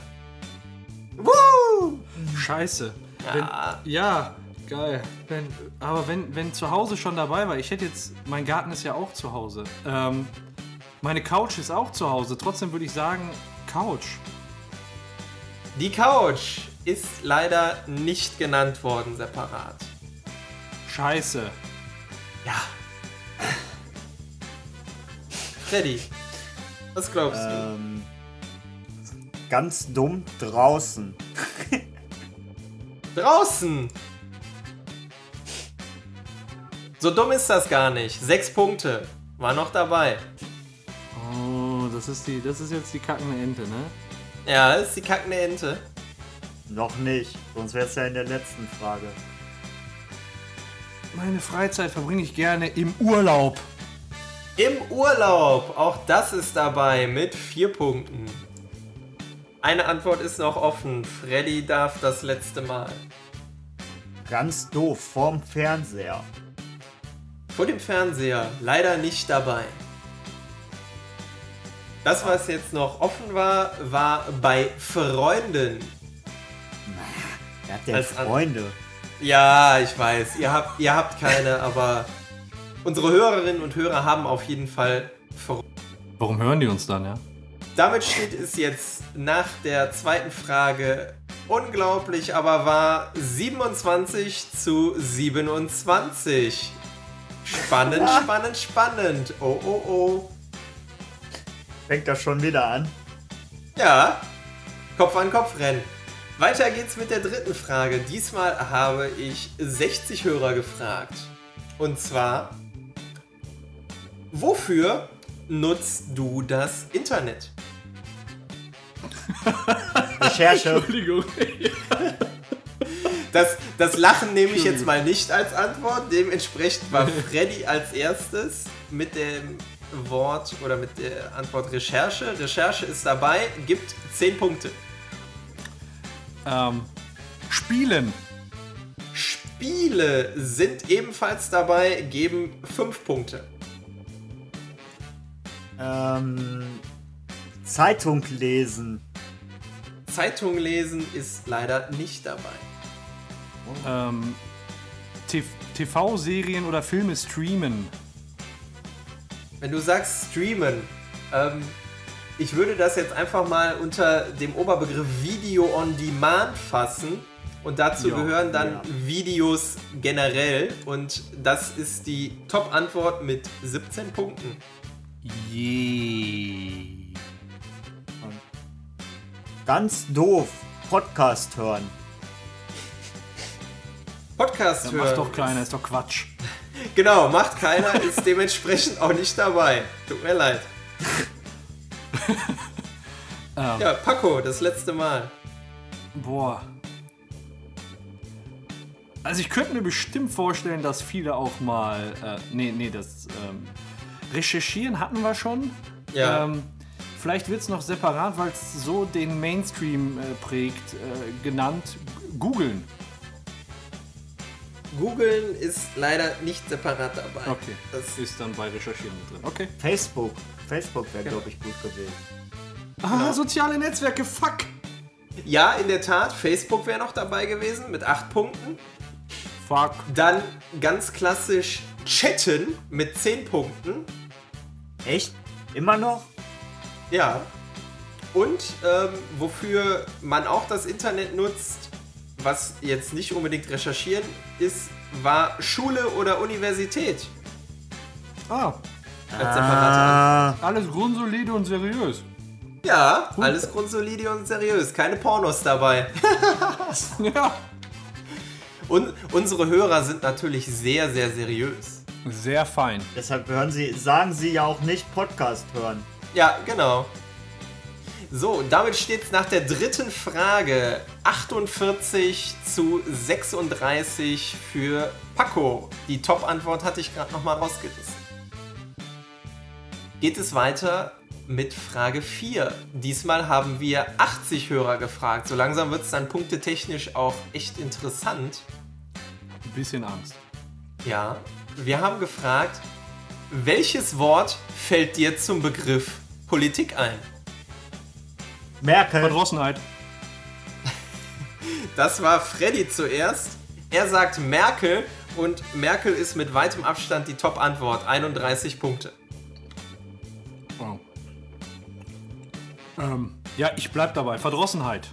Scheiße. Ja. Wenn, ja, geil. Wenn, aber wenn, wenn zu Hause schon dabei war, ich hätte jetzt, mein Garten ist ja auch zu Hause. Ähm, meine Couch ist auch zu Hause. Trotzdem würde ich sagen, Couch. Die Couch ist leider nicht genannt worden separat. Scheiße. Ja. Freddy, was glaubst du? Ähm, ganz dumm draußen. Draußen! So dumm ist das gar nicht. Sechs Punkte. War noch dabei. Oh, das ist die, das ist jetzt die kackende Ente, ne? Ja, ist die kackende Ente. Noch nicht. Sonst wäre es ja in der letzten Frage. Meine Freizeit verbringe ich gerne im Urlaub. Im Urlaub. Auch das ist dabei mit vier Punkten. Eine Antwort ist noch offen. Freddy darf das letzte Mal. Ganz doof. Vorm Fernseher. Vor dem Fernseher leider nicht dabei. Das, was jetzt noch offen war, war bei Freunden. Er hat ja Als an- Freunde. Ja, ich weiß, ihr habt, ihr habt keine, aber unsere Hörerinnen und Hörer haben auf jeden Fall Freunde. Warum hören die uns dann, ja? Damit steht es jetzt nach der zweiten Frage unglaublich, aber wahr 27 zu 27. Spannend, spannend, spannend. Oh, oh, oh. Fängt das schon wieder an? Ja, Kopf an Kopf rennen. Weiter geht's mit der dritten Frage. Diesmal habe ich 60 Hörer gefragt. Und zwar, wofür nutzt du das Internet? Recherche. Entschuldigung. Das, das Lachen nehme ich jetzt mal nicht als Antwort. Dementsprechend war Freddy als erstes mit dem Wort oder mit der Antwort Recherche. Recherche ist dabei, gibt 10 Punkte. Ähm, Spielen. Spiele sind ebenfalls dabei, geben 5 Punkte. Ähm, Zeitung lesen. Zeitung lesen ist leider nicht dabei. Ähm, TV-Serien oder Filme streamen. Wenn du sagst streamen, ähm, ich würde das jetzt einfach mal unter dem Oberbegriff Video on Demand fassen. Und dazu Ja, gehören dann ja. Videos generell. Und das ist die Top-Antwort mit 17 Punkten. Je. Ganz doof. Podcast hören. Podcast Das hören. macht doch keiner, ist doch Quatsch. Genau, macht keiner, ist dementsprechend auch nicht dabei. Tut mir leid. Ja, Paco, das letzte Mal. Boah. Also ich könnte mir bestimmt vorstellen, dass viele auch mal. Äh, nee, nee, das ähm, Recherchieren hatten wir schon. Ja. Ähm, vielleicht wird es noch separat, weil es so den Mainstream äh, prägt, äh, genannt. Googeln. Googeln ist leider nicht separat dabei. Okay. Das ist dann bei Recherchieren mit drin. Okay. Facebook. Facebook wäre, glaube ich, gut gewesen. Ah, soziale Netzwerke, fuck! Ja, in der Tat, Facebook wäre noch dabei gewesen mit 8 Punkten. Fuck. Dann ganz klassisch Chatten mit 10 Punkten. Echt? Immer noch? Ja. Und ähm, wofür man auch das Internet nutzt, was jetzt nicht unbedingt recherchieren ist, war Schule oder Universität. Ah, Als separate Ah, alles grundsolide und seriös. Ja, alles grundsolide und seriös. Keine Pornos dabei. Ja. Und unsere Hörer sind natürlich sehr, sehr seriös. Sehr fein. deshalb hören Sie, sagen Sie ja auch nicht Podcast hören. Ja, genau. So, damit steht es nach der dritten Frage 48 zu 36 für Paco. Die Top-Antwort hatte ich gerade nochmal rausgerissen. Geht es weiter mit Frage 4. Diesmal haben wir 80 Hörer gefragt. So langsam wird es dann punktetechnisch auch echt interessant. Ein bisschen Angst. Ja, wir haben gefragt, welches Wort fällt dir zum Begriff Politik ein? Merkel. Verdrossenheit. Das war Freddy zuerst. Er sagt Merkel und Merkel ist mit weitem Abstand die Top-Antwort. 31 Punkte. Oh. Ähm, ja, ich bleib dabei. Verdrossenheit.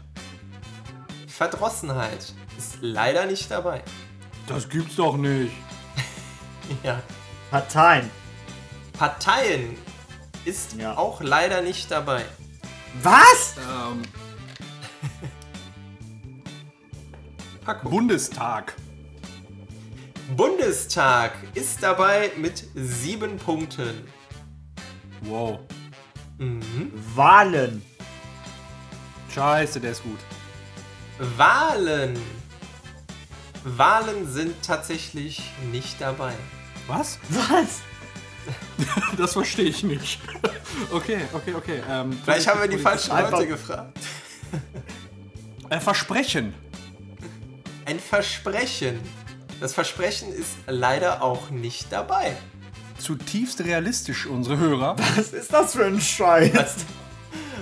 Verdrossenheit ist leider nicht dabei. Das gibt's doch nicht. Ja. Parteien. Parteien ist Ja. auch leider nicht dabei. Was? Ähm, Paco. Bundestag. Bundestag ist dabei mit sieben Punkten. Wow. Wahlen. Scheiße, der ist gut. Wahlen. Wahlen sind tatsächlich nicht dabei. Was? Was? Das verstehe ich nicht. Okay, okay, okay. Ähm, Vielleicht haben wir die falschen Einfach- Leute gefragt. Äh, Versprechen. Ein Versprechen. Das Versprechen ist leider auch nicht dabei. Zutiefst realistisch, unsere Hörer. Was ist das für ein Scheiß? Was,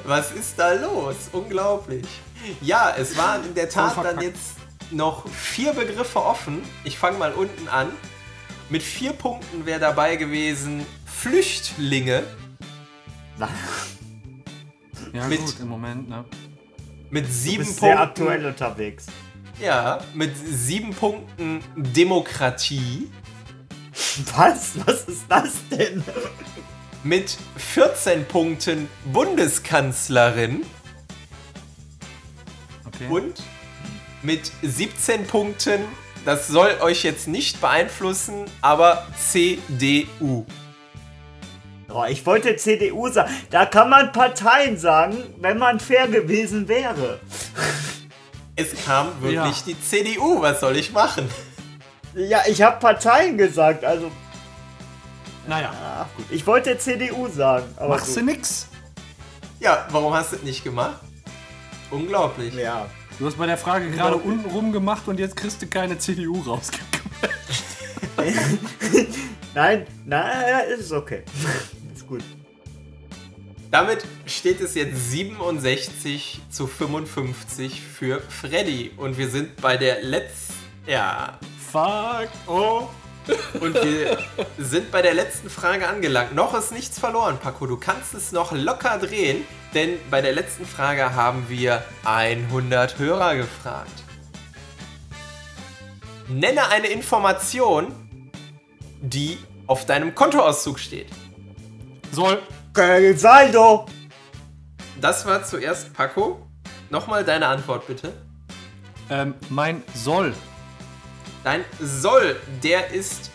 was ist da los? Unglaublich. Ja, es waren in der Tat Voll dann jetzt noch vier Begriffe offen. Ich fange mal unten an. Mit vier Punkten wäre dabei gewesen Flüchtlinge. Ja, Mit- gut, im Moment, ne? Mit Du sieben bist sehr Punkten. aktuell unterwegs. Ja, mit sieben Punkten Demokratie. Was? Was ist das denn? Mit 14 Punkten Bundeskanzlerin. Okay. Und mit 17 Punkten, das soll euch jetzt nicht beeinflussen, aber CDU. Oh, ich wollte CDU sagen. Da kann man Parteien sagen, wenn man fair gewesen wäre. Es kam wirklich Ja. die CDU, was soll ich machen? Ja, ich habe Parteien gesagt, also Naja, gut. ich wollte CDU sagen. Aber machst du gut. nix? Ja, warum hast du das nicht gemacht? Unglaublich. Ja. Du hast bei der Frage gerade unten rum gemacht und jetzt kriegst du keine CDU rausgekommen. Nein, nein, ist okay. ist gut. Damit steht es jetzt 67 zu 55 für Freddy. Und wir sind bei der letzten. Ja. Fuck oh. Und wir sind bei der letzten Frage angelangt. Noch ist nichts verloren, Paco. Du kannst es noch locker drehen, denn bei der letzten Frage haben wir 100 Hörer gefragt. Nenne eine Information, die auf deinem Kontoauszug steht. Soll. Saldo! Das war zuerst Paco. Nochmal deine Antwort bitte. Ähm, mein Soll. Dein Soll, der ist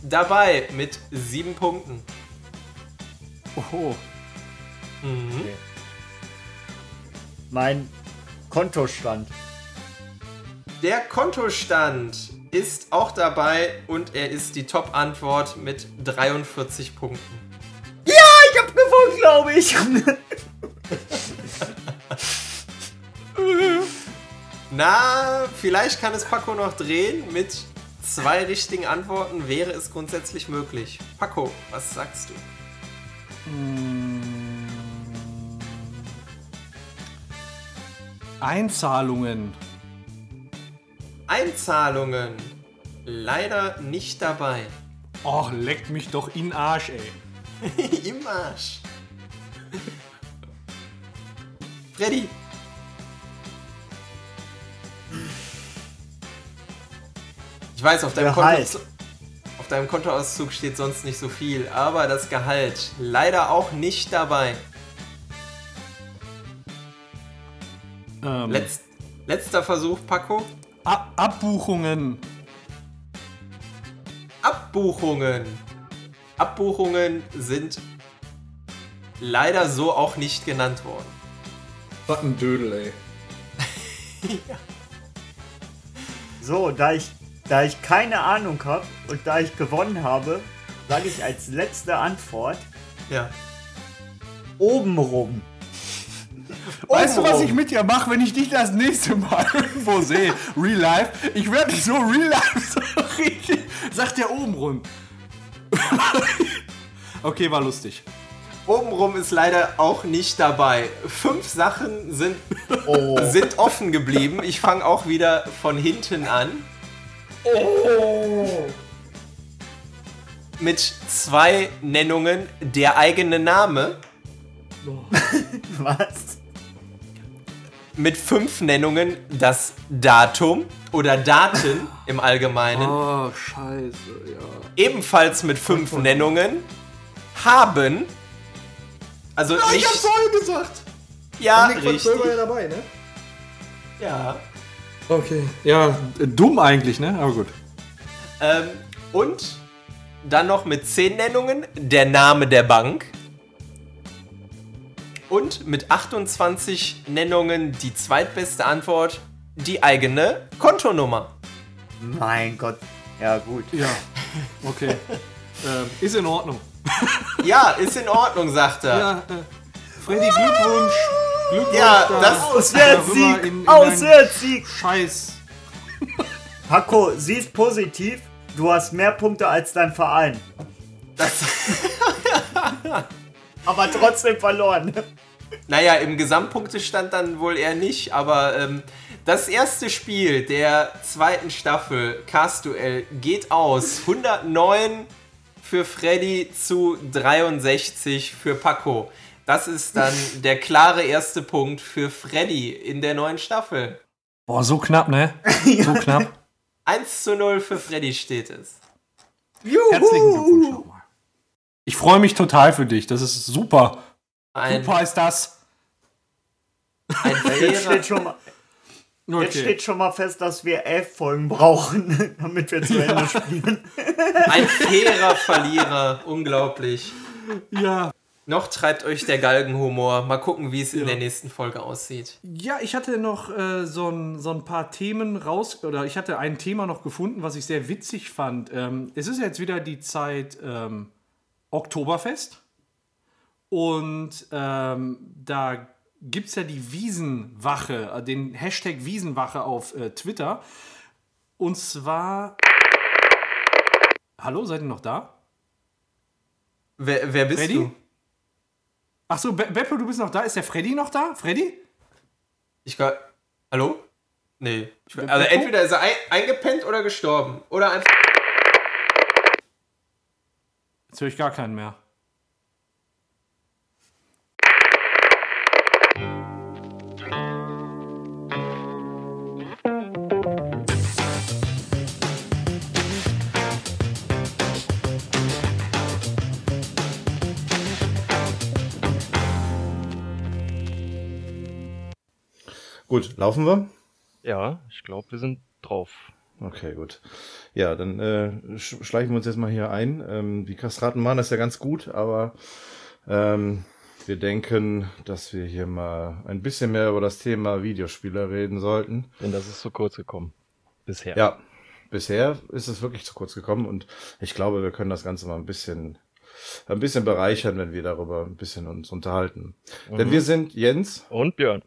dabei mit sieben Punkten. Oh. Mein Kontostand. Der Kontostand ist auch dabei und er ist die Top-Antwort mit 43 Punkten. Ich hab gewonnen, glaube ich. Na, vielleicht kann es Paco noch drehen. Mit zwei richtigen Antworten wäre es grundsätzlich möglich. Paco, was sagst du? Einzahlungen. Einzahlungen. Leider nicht dabei. Och, leck mich doch in Arsch, ey. Im Arsch. Freddy. Weiß, auf deinem, Gehalt. Konto, auf deinem Kontoauszug steht sonst nicht so viel, aber das Gehalt leider auch nicht dabei. Ähm, Letz, letzter Versuch, Paco. Ab Abbuchungen. Abbuchungen. Abbuchungen sind leider so auch nicht genannt worden. Was ein Dödel, ey. So, da ich, da ich keine Ahnung habe und da ich gewonnen habe, sage ich als letzte Antwort Ja. obenrum. Weißt du, was Obenrum. ich mit dir mache, wenn ich dich das nächste Mal irgendwo sehe? Real Life. Ich werde dich so Real Life so richtig. Sagt der oben rum. okay, war lustig. Obenrum ist leider auch nicht dabei. Fünf Sachen sind, Oh. sind offen geblieben. Ich fange auch wieder von hinten an. Mit zwei Nennungen der eigene Name. Was? Mit fünf Nennungen das Datum oder Daten im Allgemeinen. Oh, scheiße, ja. Ebenfalls mit fünf Nennungen haben. Also nicht. voll gesagt. Ja, richtig. ja dabei, ne? Ja. Okay. Ja, dumm eigentlich, ne? Aber gut. Ähm, und dann noch mit 10 Nennungen der Name der Bank. Und mit 28 Nennungen die zweitbeste Antwort, die eigene Kontonummer. Mein Gott. Ja, gut. Ja. Okay. ähm, ist in Ordnung. Ja, ist in Ordnung, sagt er. Ja, äh, Freddy, Glückwunsch. Glückwunsch. Ja, da- das- Auswärtssieg! Auswärtssieg! Scheiß. Paco, siehst positiv. Du hast mehr Punkte als dein Verein. Das, Aber trotzdem verloren. naja, im Gesamtpunktestand dann wohl eher nicht, aber ähm, das erste Spiel der zweiten Staffel, Cast-Duell, geht aus. 109 für Freddy zu 63 für Paco. Das ist dann der klare erste Punkt für Freddy in der neuen Staffel. Boah, so knapp, ne? So knapp. 1 zu 0 für Freddy steht es. Herzlichen Glückwunsch nochmal. Ich freue mich total für dich. Das ist super. Ein, Super ist das. ein, Jetzt fairer, steht, schon mal, jetzt Okay. steht schon mal fest, dass wir elf Folgen brauchen, damit wir zu Ende spielen. ein fairer Verlierer. Unglaublich. Ja. Noch treibt euch der Galgenhumor. Mal gucken, wie es in der nächsten Folge aussieht. Ja, ich hatte noch äh, so, ein, so ein paar Themen raus, oder ich hatte ein Thema noch gefunden, was ich sehr witzig fand. Ähm, es ist jetzt wieder die Zeit ähm, Oktoberfest. Und ähm, da gibt es ja die Wiesenwache, äh, den Hashtag Wiesenwache auf äh, Twitter. Und zwar. Hallo, seid ihr noch da? Wer, wer bist Freddy? du? Achso, Be Beppo, du bist noch da. Ist der Freddy noch da? Freddy? Ich glaub, Hallo? Nee. Ich, Beppo? also entweder ist er ein, eingepennt oder gestorben. Oder einfach. Jetzt höre ich gar keinen mehr. Gut, laufen wir? Ja, ich glaube, wir sind drauf. Okay, gut. Ja, dann äh, sch schleichen wir uns jetzt mal hier ein. Ähm, die Kastraten machen das ja ganz gut, aber ähm, wir denken, dass wir hier mal ein bisschen mehr über das Thema Videospiele reden sollten. Denn das ist zu kurz gekommen. Bisher. Ja, bisher ist es wirklich zu kurz gekommen und ich glaube, wir können das Ganze mal ein bisschen ein bisschen bereichern, wenn wir darüber ein bisschen uns unterhalten. Denn wir sind Jens Und Björn.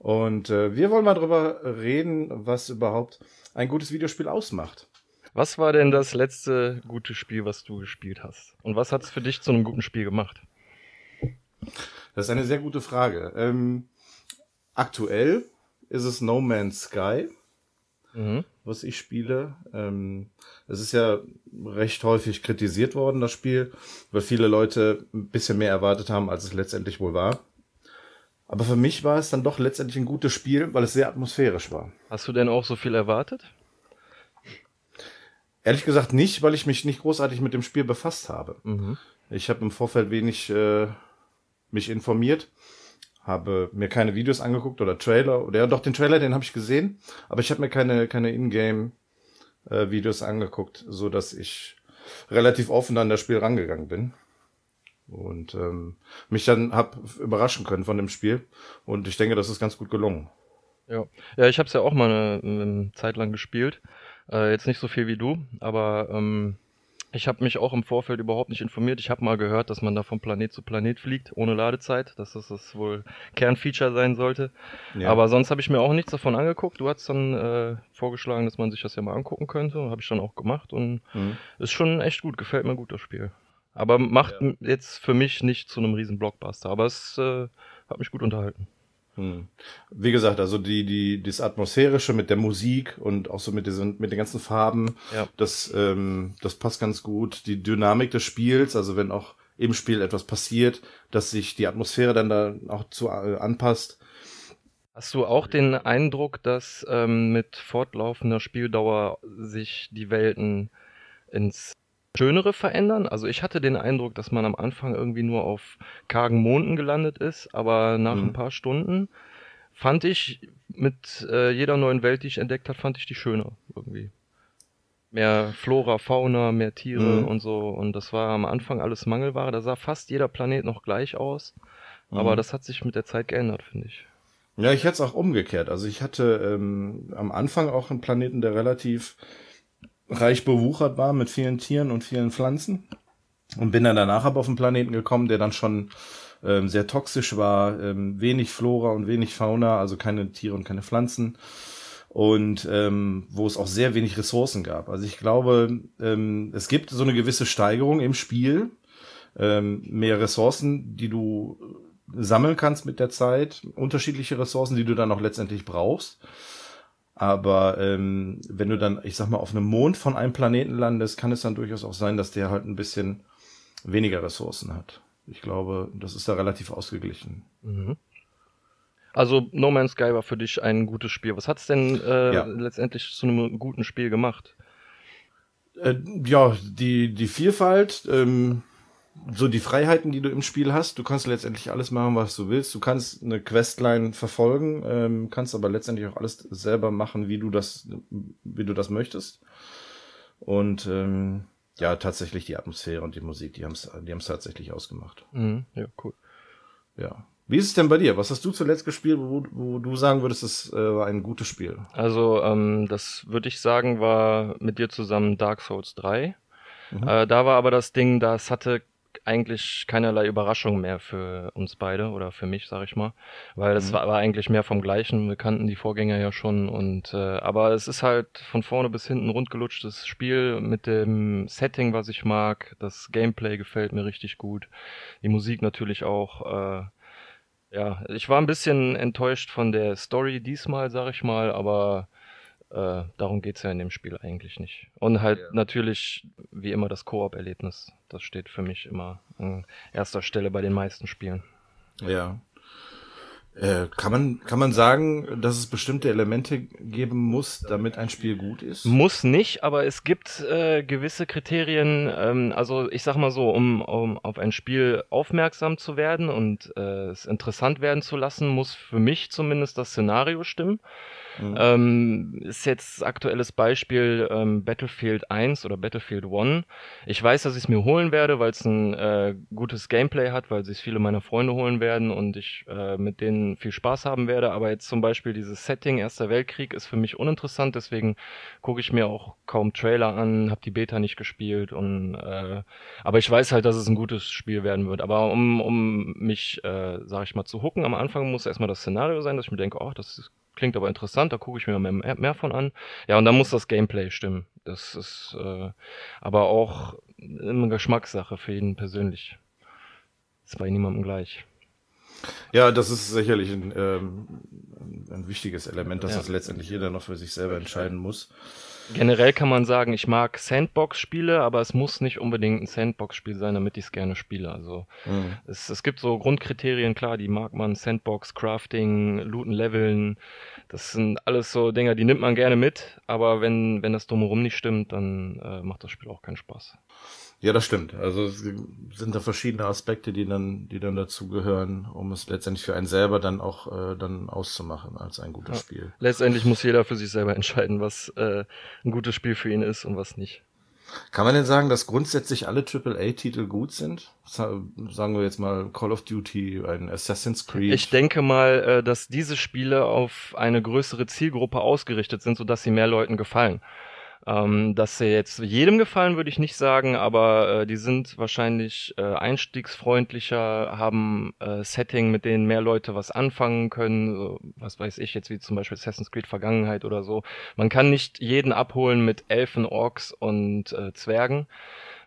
Und äh, wir wollen mal darüber reden, was überhaupt ein gutes Videospiel ausmacht. Was war denn das letzte gute Spiel, was du gespielt hast? Und was hat es für dich zu einem guten Spiel gemacht? Das ist eine sehr gute Frage. Ähm, aktuell ist es No Man's Sky, Mhm. was ich spiele. Ähm, es ist ja recht häufig kritisiert worden, das Spiel, weil viele Leute ein bisschen mehr erwartet haben, als es letztendlich wohl war. Aber für mich war es dann doch letztendlich ein gutes Spiel, weil es sehr atmosphärisch war. Hast du denn auch so viel erwartet? Ehrlich gesagt nicht, weil ich mich nicht großartig mit dem Spiel befasst habe. Mhm. Ich habe im Vorfeld wenig äh, mich informiert, habe mir keine Videos angeguckt oder Trailer oder ja doch den Trailer, den habe ich gesehen, aber ich habe mir keine keine Ingame äh, Videos angeguckt, so dass ich relativ offen an das Spiel rangegangen bin und ähm, mich dann hab überraschen können von dem Spiel und ich denke, das ist ganz gut gelungen. Ja, ja ich habe es ja auch mal eine, eine Zeit lang gespielt. Äh, jetzt nicht so viel wie du, aber ähm, ich habe mich auch im Vorfeld überhaupt nicht informiert. Ich habe mal gehört, dass man da von Planet zu Planet fliegt, ohne Ladezeit, dass das, das wohl Kernfeature sein sollte. Ja. Aber sonst habe ich mir auch nichts davon angeguckt. Du hast dann äh, vorgeschlagen, dass man sich das ja mal angucken könnte. Habe ich dann auch gemacht und Mhm. ist schon echt gut. Gefällt mir gut das Spiel. Aber macht m- jetzt für mich nicht zu einem riesen Blockbuster. Aber es äh, hat mich gut unterhalten. Hm. Wie gesagt, also die, die, das Atmosphärische mit der Musik und auch so mit diesen, mit den ganzen Farben, Ja. das, ähm, das passt ganz gut. Die Dynamik des Spiels, also wenn auch im Spiel etwas passiert, dass sich die Atmosphäre dann da auch zu äh, anpasst. Hast du auch den Eindruck, dass ähm, mit fortlaufender Spieldauer sich die Welten ins Schönere verändern? Also ich hatte den Eindruck, dass man am Anfang irgendwie nur auf kargen Monden gelandet ist, aber nach Mhm. ein paar Stunden fand ich mit äh, jeder neuen Welt, die ich entdeckt habe, fand ich die schöner irgendwie. Mehr Flora, Fauna, mehr Tiere Mhm. und so. Und das war am Anfang alles Mangelware. Da sah fast jeder Planet noch gleich aus. Aber Mhm. das hat sich mit der Zeit geändert, finde ich. Ja, ich hätte es auch umgekehrt. Also ich hatte ähm, am Anfang auch einen Planeten, der relativ reich bewuchert war mit vielen Tieren und vielen Pflanzen. Und bin dann danach aber auf einen Planeten gekommen, der dann schon ähm, sehr toxisch war, ähm, wenig Flora und wenig Fauna, also keine Tiere und keine Pflanzen. Und ähm, wo es auch sehr wenig Ressourcen gab. Also ich glaube, ähm, es gibt so eine gewisse Steigerung im Spiel, ähm, mehr Ressourcen, die du sammeln kannst mit der Zeit, unterschiedliche Ressourcen, die du dann auch letztendlich brauchst. Aber ähm, wenn du dann, ich sag mal, auf einem Mond von einem Planeten landest, kann es dann durchaus auch sein, dass der halt ein bisschen weniger Ressourcen hat. Ich glaube, das ist da relativ ausgeglichen. Mhm. Also No Man's Sky war für dich ein gutes Spiel. Was hat's denn äh, Ja. letztendlich zu einem guten Spiel gemacht? Äh, ja, die, die Vielfalt, ähm, so die Freiheiten, die du im Spiel hast, du kannst letztendlich alles machen, was du willst. Du kannst eine Questline verfolgen, ähm, kannst aber letztendlich auch alles selber machen, wie du das, wie du das möchtest. Und ähm, ja, tatsächlich die Atmosphäre und die Musik, die haben es die haben's tatsächlich ausgemacht. Mhm. Ja, cool. Ja. Wie ist es denn bei dir? Was hast du zuletzt gespielt, wo, wo du sagen würdest, es äh, war ein gutes Spiel? Also ähm, das würde ich sagen, war mit dir zusammen Dark Souls 3. Mhm. Äh, da war aber das Ding, das hatte eigentlich keinerlei Überraschung mehr für uns beide oder für mich, sag ich mal, weil es Mhm. war, war eigentlich mehr vom Gleichen. Wir kannten die Vorgänger ja schon und äh, aber es ist halt von vorne bis hinten rundgelutschtes Spiel mit dem Setting, was ich mag. Das Gameplay gefällt mir richtig gut, die Musik natürlich auch. Äh, ja, ich war ein bisschen enttäuscht von der Story diesmal, sag ich mal, aber äh, darum geht's ja in dem Spiel eigentlich nicht. Und halt natürlich, wie immer, das Koop-Erlebnis. Das steht für mich immer an erster Stelle bei den meisten Spielen. Ja. Äh, kann man kann man sagen, dass es bestimmte Elemente geben muss, damit ein Spiel gut ist? Muss nicht, aber es gibt äh, gewisse Kriterien, ähm, also ich sag mal so, um, um auf ein Spiel aufmerksam zu werden und äh, es interessant werden zu lassen, muss für mich zumindest das Szenario stimmen. Mhm. Ähm, ist jetzt aktuelles Beispiel ähm, Battlefield 1 oder Battlefield 1. Ich weiß, dass ich es mir holen werde, weil es ein äh, gutes Gameplay hat, weil sich viele meiner Freunde holen werden und ich äh, mit denen viel Spaß haben werde. Aber jetzt zum Beispiel dieses Setting Erster Weltkrieg ist für mich uninteressant, deswegen gucke ich mir auch kaum Trailer an, habe die Beta nicht gespielt und äh, aber ich weiß halt, dass es ein gutes Spiel werden wird. Aber um, um mich, äh, sag ich mal, zu hooken, am Anfang muss erstmal das Szenario sein, dass ich mir denke, oh, das ist klingt aber interessant, da gucke ich mir mehr, mehr, von an. Ja, und dann muss das Gameplay stimmen. Das ist äh, aber auch eine Geschmackssache für jeden persönlich. Ist bei niemandem gleich. Ja, das ist sicherlich ein, ähm, ein wichtiges Element, dass Ja. das letztendlich jeder noch für sich selber entscheiden muss. Generell kann man sagen, ich mag Sandbox-Spiele, aber es muss nicht unbedingt ein Sandbox-Spiel sein, damit ich es gerne spiele. Also Mhm. es, es gibt so Grundkriterien, klar, die mag man, Sandbox, Crafting, Looten, Leveln. Das sind alles so Dinger, die nimmt man gerne mit, aber wenn, wenn das drumherum nicht stimmt, dann äh, macht das Spiel auch keinen Spaß. Ja, das stimmt. Also es sind da verschiedene Aspekte, die dann, die dann dazu gehören, um es letztendlich für einen selber dann auch äh, dann auszumachen als ein gutes Ja. Spiel. Letztendlich muss jeder für sich selber entscheiden, was äh, ein gutes Spiel für ihn ist und was nicht. Kann man denn sagen, dass grundsätzlich alle AAA-Titel gut sind? Sa- Sagen wir jetzt mal Call of Duty, ein Assassin's Creed. Ich denke mal, äh, dass diese Spiele auf eine größere Zielgruppe ausgerichtet sind, sodass sie mehr Leuten gefallen. Ähm, dass sie jetzt jedem gefallen, würde ich nicht sagen, aber äh, die sind wahrscheinlich äh, einstiegsfreundlicher, haben äh, Setting, mit denen mehr Leute was anfangen können, so, was weiß ich jetzt, wie zum Beispiel Assassin's Creed Vergangenheit oder so. Man kann nicht jeden abholen mit Elfen, Orks und äh, Zwergen.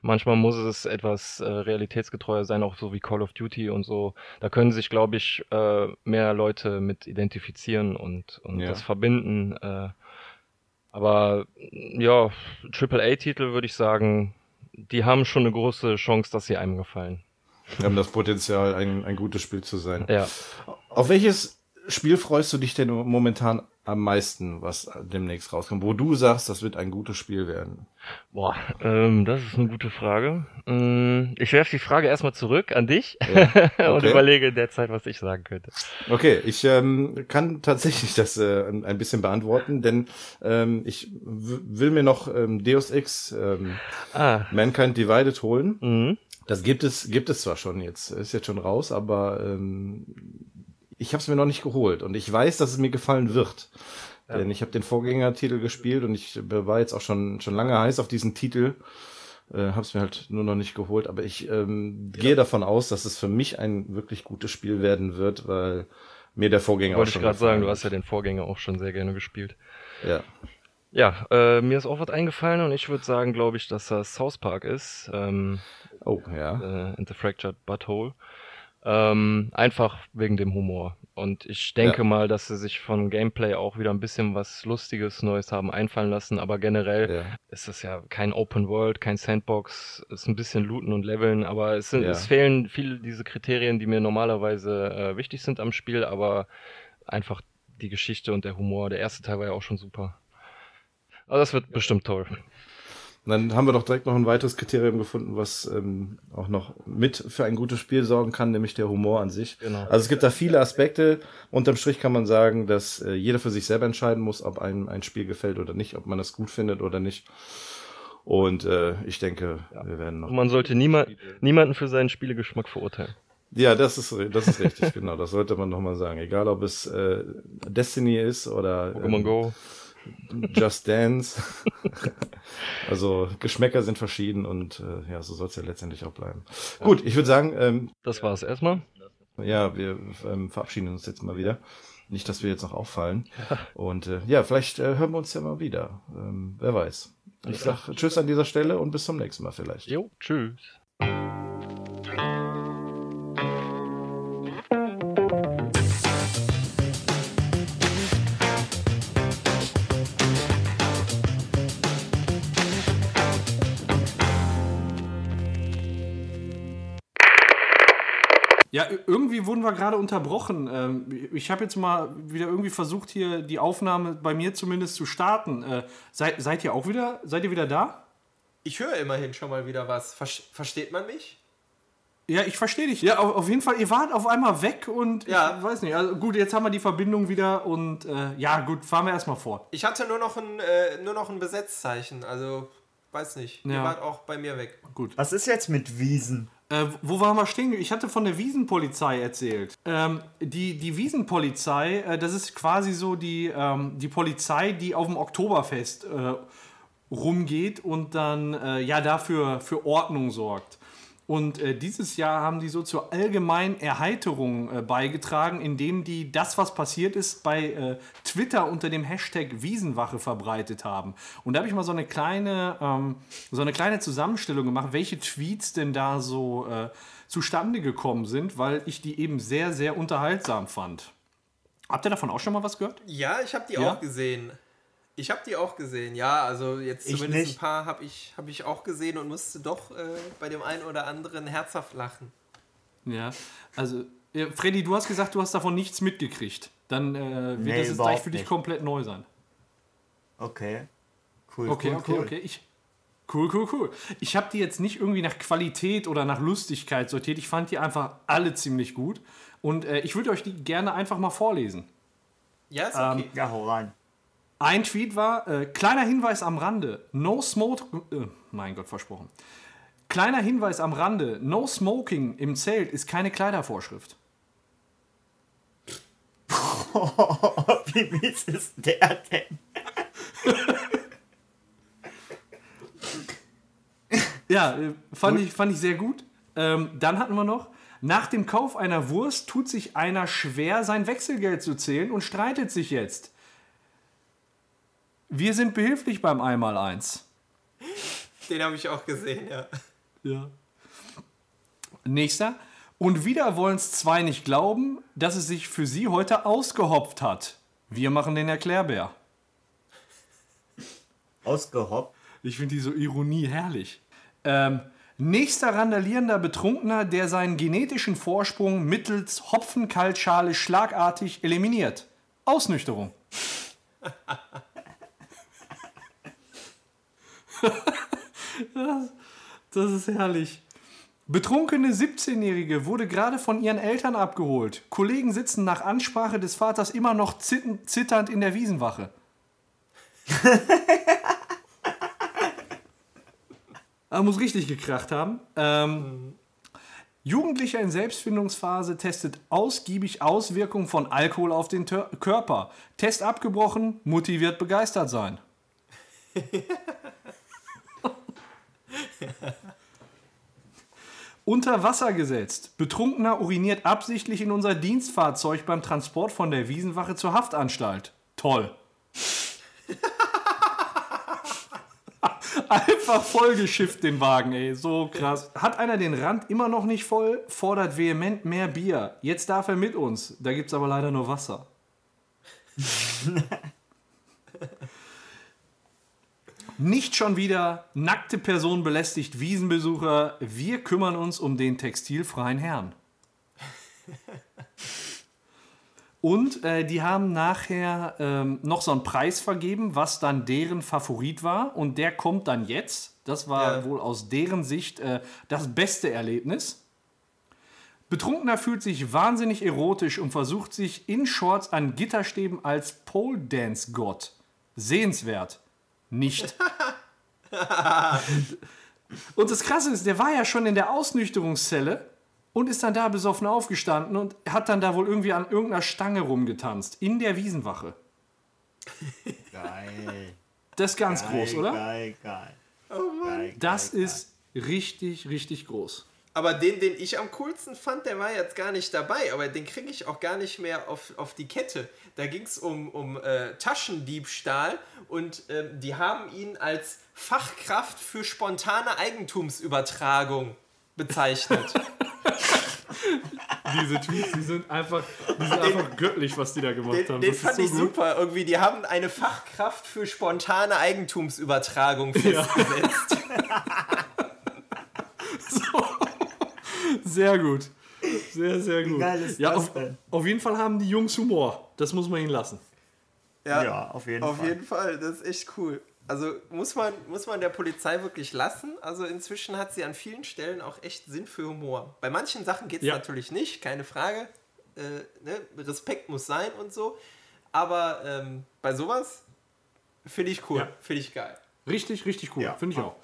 Manchmal muss es etwas äh, realitätsgetreuer sein, auch so wie Call of Duty und so. Da können sich, glaube ich, äh, mehr Leute mit identifizieren und, und Ja. das verbinden. Äh, aber ja, AAA-Titel würde ich sagen, die haben schon eine große Chance, dass sie einem gefallen. Wir haben das Potenzial, ein, ein gutes Spiel zu sein. Ja. Auf welches Spiel freust du dich denn momentan am meisten, was demnächst rauskommt? Wo du sagst, das wird ein gutes Spiel werden. Boah, ähm, das ist eine gute Frage. Ähm, Ich werfe die Frage erstmal zurück an dich und okay. überlege derzeit, was ich sagen könnte. Okay, ich ähm, kann tatsächlich das äh, ein bisschen beantworten, denn ähm, ich will mir noch ähm, Deus Ex ähm, Ah, Mankind Divided holen. mhm. Das gibt es, gibt es zwar schon jetzt, ist jetzt schon raus, aber ähm, ich habe es mir noch nicht geholt und ich weiß, dass es mir gefallen wird. Denn ich habe den Vorgängertitel gespielt und ich war jetzt auch schon schon lange heiß auf diesen Titel. Äh, habe es mir halt nur noch nicht geholt, aber ich ähm, gehe davon aus, dass es für mich ein wirklich gutes Spiel werden wird, weil mir der Vorgänger Wollte auch ich schon gerade sagen, du hast ja den Vorgänger auch schon sehr gerne gespielt. Ja. Ja, äh, mir ist auch was eingefallen und ich würde sagen, glaube ich, dass das South Park ist. Ähm, Oh, ja. äh, in the Fractured Butthole. Ähm, einfach wegen dem Humor. Und ich denke Ja. mal, dass sie sich von Gameplay auch wieder ein bisschen was Lustiges, Neues haben einfallen lassen. Aber generell Ja. ist es ja kein Open World, kein Sandbox, ist ein bisschen looten und leveln, aber es, sind, Ja. es fehlen viele diese Kriterien, die mir normalerweise äh, wichtig sind am Spiel, aber einfach die Geschichte und der Humor. Der erste Teil war ja auch schon super. Aber das wird bestimmt toll. Und dann haben wir doch direkt noch ein weiteres Kriterium gefunden, was ähm, auch noch mit für ein gutes Spiel sorgen kann, nämlich der Humor an sich. Genau. Also es gibt da viele Aspekte. Unterm Strich kann man sagen, dass äh, jeder für sich selber entscheiden muss, ob einem ein Spiel gefällt oder nicht, ob man es gut findet oder nicht. Und äh, ich denke, wir werden noch. Und man sollte niema niemanden für seinen Spielegeschmack verurteilen. Ja, das ist das ist richtig, genau. Das sollte man nochmal sagen. Egal, ob es äh, Destiny ist oder Pokémon ähm, Go. Just Dance. also Geschmäcker sind verschieden und äh, ja, so soll es ja letztendlich auch bleiben. Gut, ich würde sagen, ähm, Das war's erstmal. ja, wir ähm, verabschieden uns jetzt mal wieder. Nicht, dass wir jetzt noch auffallen. Und äh, ja, vielleicht äh, hören wir uns ja mal wieder. Ähm, wer weiß. Ich sag Tschüss an dieser Stelle und bis zum nächsten Mal vielleicht. Jo, tschüss. Irgendwie wurden wir gerade unterbrochen. Ähm, Ich habe jetzt mal wieder irgendwie versucht, hier die Aufnahme bei mir zumindest zu starten. Äh, Seid, seid ihr auch wieder? Seid ihr wieder da? Ich höre immerhin schon mal wieder was. Ver versteht man mich? Ja, ich verstehe dich. Ja, auf, auf jeden Fall, ihr wart auf einmal weg und Ja. ich weiß nicht. Also gut, jetzt haben wir die Verbindung wieder und äh, ja, gut, fahren wir erstmal fort. Ich hatte nur noch ein, äh, nur noch ein Besetzzeichen. Also, weiß nicht. Ihr Ja. wart auch bei mir weg. Was ist jetzt mit Wiesen? Äh, wo waren wir stehen? Ich hatte von der Wiesenpolizei erzählt. Ähm, die, die Wiesenpolizei, äh, das ist quasi so die, ähm, die Polizei, die auf dem Oktoberfest äh, rumgeht und dann äh, ja dafür für Ordnung sorgt. Und äh, dieses Jahr haben die so zur allgemeinen Erheiterung äh, beigetragen, indem die das, was passiert ist, bei äh, Twitter unter dem Hashtag Wiesenwache verbreitet haben. Und da habe ich mal so eine kleine, ähm, so eine kleine Zusammenstellung gemacht, welche Tweets denn da so äh, zustande gekommen sind, weil ich die eben sehr, sehr unterhaltsam fand. Habt ihr davon auch schon mal was gehört? Ja, ich habe die Ja? auch gesehen. Ich habe die auch gesehen, ja. Also jetzt Ich zumindest nicht. ein paar habe ich, hab ich auch gesehen und musste doch äh, bei dem einen oder anderen herzhaft lachen. Ja, also, äh, Freddy, du hast gesagt, du hast davon nichts mitgekriegt. Dann äh, wird Nee, das jetzt gleich für dich nicht. komplett neu sein. Okay. Cool, Okay, cool, okay, cool. okay. Ich, cool, cool, cool. Ich habe die jetzt nicht irgendwie nach Qualität oder nach Lustigkeit sortiert. Ich fand die einfach alle ziemlich gut. Und äh, ich würde euch die gerne einfach mal vorlesen. Ja, ist Ähm, okay. Ja, hau rein. Ein Tweet war, äh, kleiner Hinweis am Rande, no smoke, äh, mein Gott, versprochen. Kleiner Hinweis am Rande, no smoking im Zelt ist keine Kleidervorschrift. Wie mies ist der denn? Ja, äh, fand, ich, fand ich sehr gut. Ähm, dann hatten wir noch, nach dem Kauf einer Wurst tut sich einer schwer, sein Wechselgeld zu zählen und streitet sich jetzt. Wir sind behilflich beim Einmaleins. Den habe ich auch gesehen, ja. Ja. Nächster. Und wieder wollen es zwei nicht glauben, dass es sich für sie heute ausgehopft hat. Wir machen den Erklärbär. Ausgehoppt. Ich finde diese Ironie herrlich. Ähm, nächster randalierender Betrunkener, der seinen genetischen Vorsprung mittels Hopfenkaltschale schlagartig eliminiert. Ausnüchterung. das, das ist herrlich. Betrunkene 17-Jährige wurde gerade von ihren Eltern abgeholt. Kollegen sitzen nach Ansprache des Vaters immer noch zitternd in der Wiesenwache. Er muss richtig gekracht haben. Ähm, Jugendlicher in Selbstfindungsphase testet ausgiebig Auswirkungen von Alkohol auf den Tör Körper. Test abgebrochen, motiviert begeistert sein. Unter Wasser gesetzt. Betrunkener uriniert absichtlich in unser Dienstfahrzeug beim Transport von der Wiesenwache zur Haftanstalt. Toll. Einfach vollgeschifft den Wagen, ey. So krass. Hat einer den Rand immer noch nicht voll, fordert vehement mehr Bier. Jetzt darf er mit uns. Da gibt's aber leider nur Wasser. Nicht schon wieder nackte Person belästigt Wiesenbesucher. Wir kümmern uns um den textilfreien Herrn. Und äh, die haben nachher ähm, noch so einen Preis vergeben, was dann deren Favorit war. Und der kommt dann jetzt. Das war Ja. wohl aus deren Sicht äh, das beste Erlebnis. Betrunkener fühlt sich wahnsinnig erotisch und versucht sich in Shorts an Gitterstäben als Pole Dance Gott. Sehenswert. Nicht. und das Krasse ist, der war ja schon in der Ausnüchterungszelle und ist dann da besoffen aufgestanden und hat dann da wohl irgendwie an irgendeiner Stange rumgetanzt. In der Wiesenwache. Geil. Das ist ganz geil, groß, oder? Geil, geil. geil Das geil, ist richtig, richtig groß. Aber den, den ich am coolsten fand, der war jetzt gar nicht dabei, aber den kriege ich auch gar nicht mehr auf, auf die Kette. Da ging es um, um äh, Taschendiebstahl und ähm, die haben ihn als Fachkraft für spontane Eigentumsübertragung bezeichnet. Diese Tweets, die sind einfach, die sind einfach göttlich, was die da gemacht Den, haben. den Das ist fand so ich gut. super. Irgendwie, die haben eine Fachkraft für spontane Eigentumsübertragung festgesetzt. Sehr gut. Sehr, sehr gut. geil ist ja, das auf, denn? auf jeden Fall haben die Jungs Humor. Das muss man ihnen lassen. Ja, auf jeden Auf Fall. jeden Fall, das ist echt cool. Also muss man, muss man der Polizei wirklich lassen. Also inzwischen hat sie an vielen Stellen auch echt Sinn für Humor. Bei manchen Sachen geht es Ja. natürlich nicht, keine Frage. Äh, ne? Respekt muss sein und so. Aber ähm, bei sowas finde ich cool, Ja. finde ich geil. Richtig, richtig cool. Ja. Finde ich auch.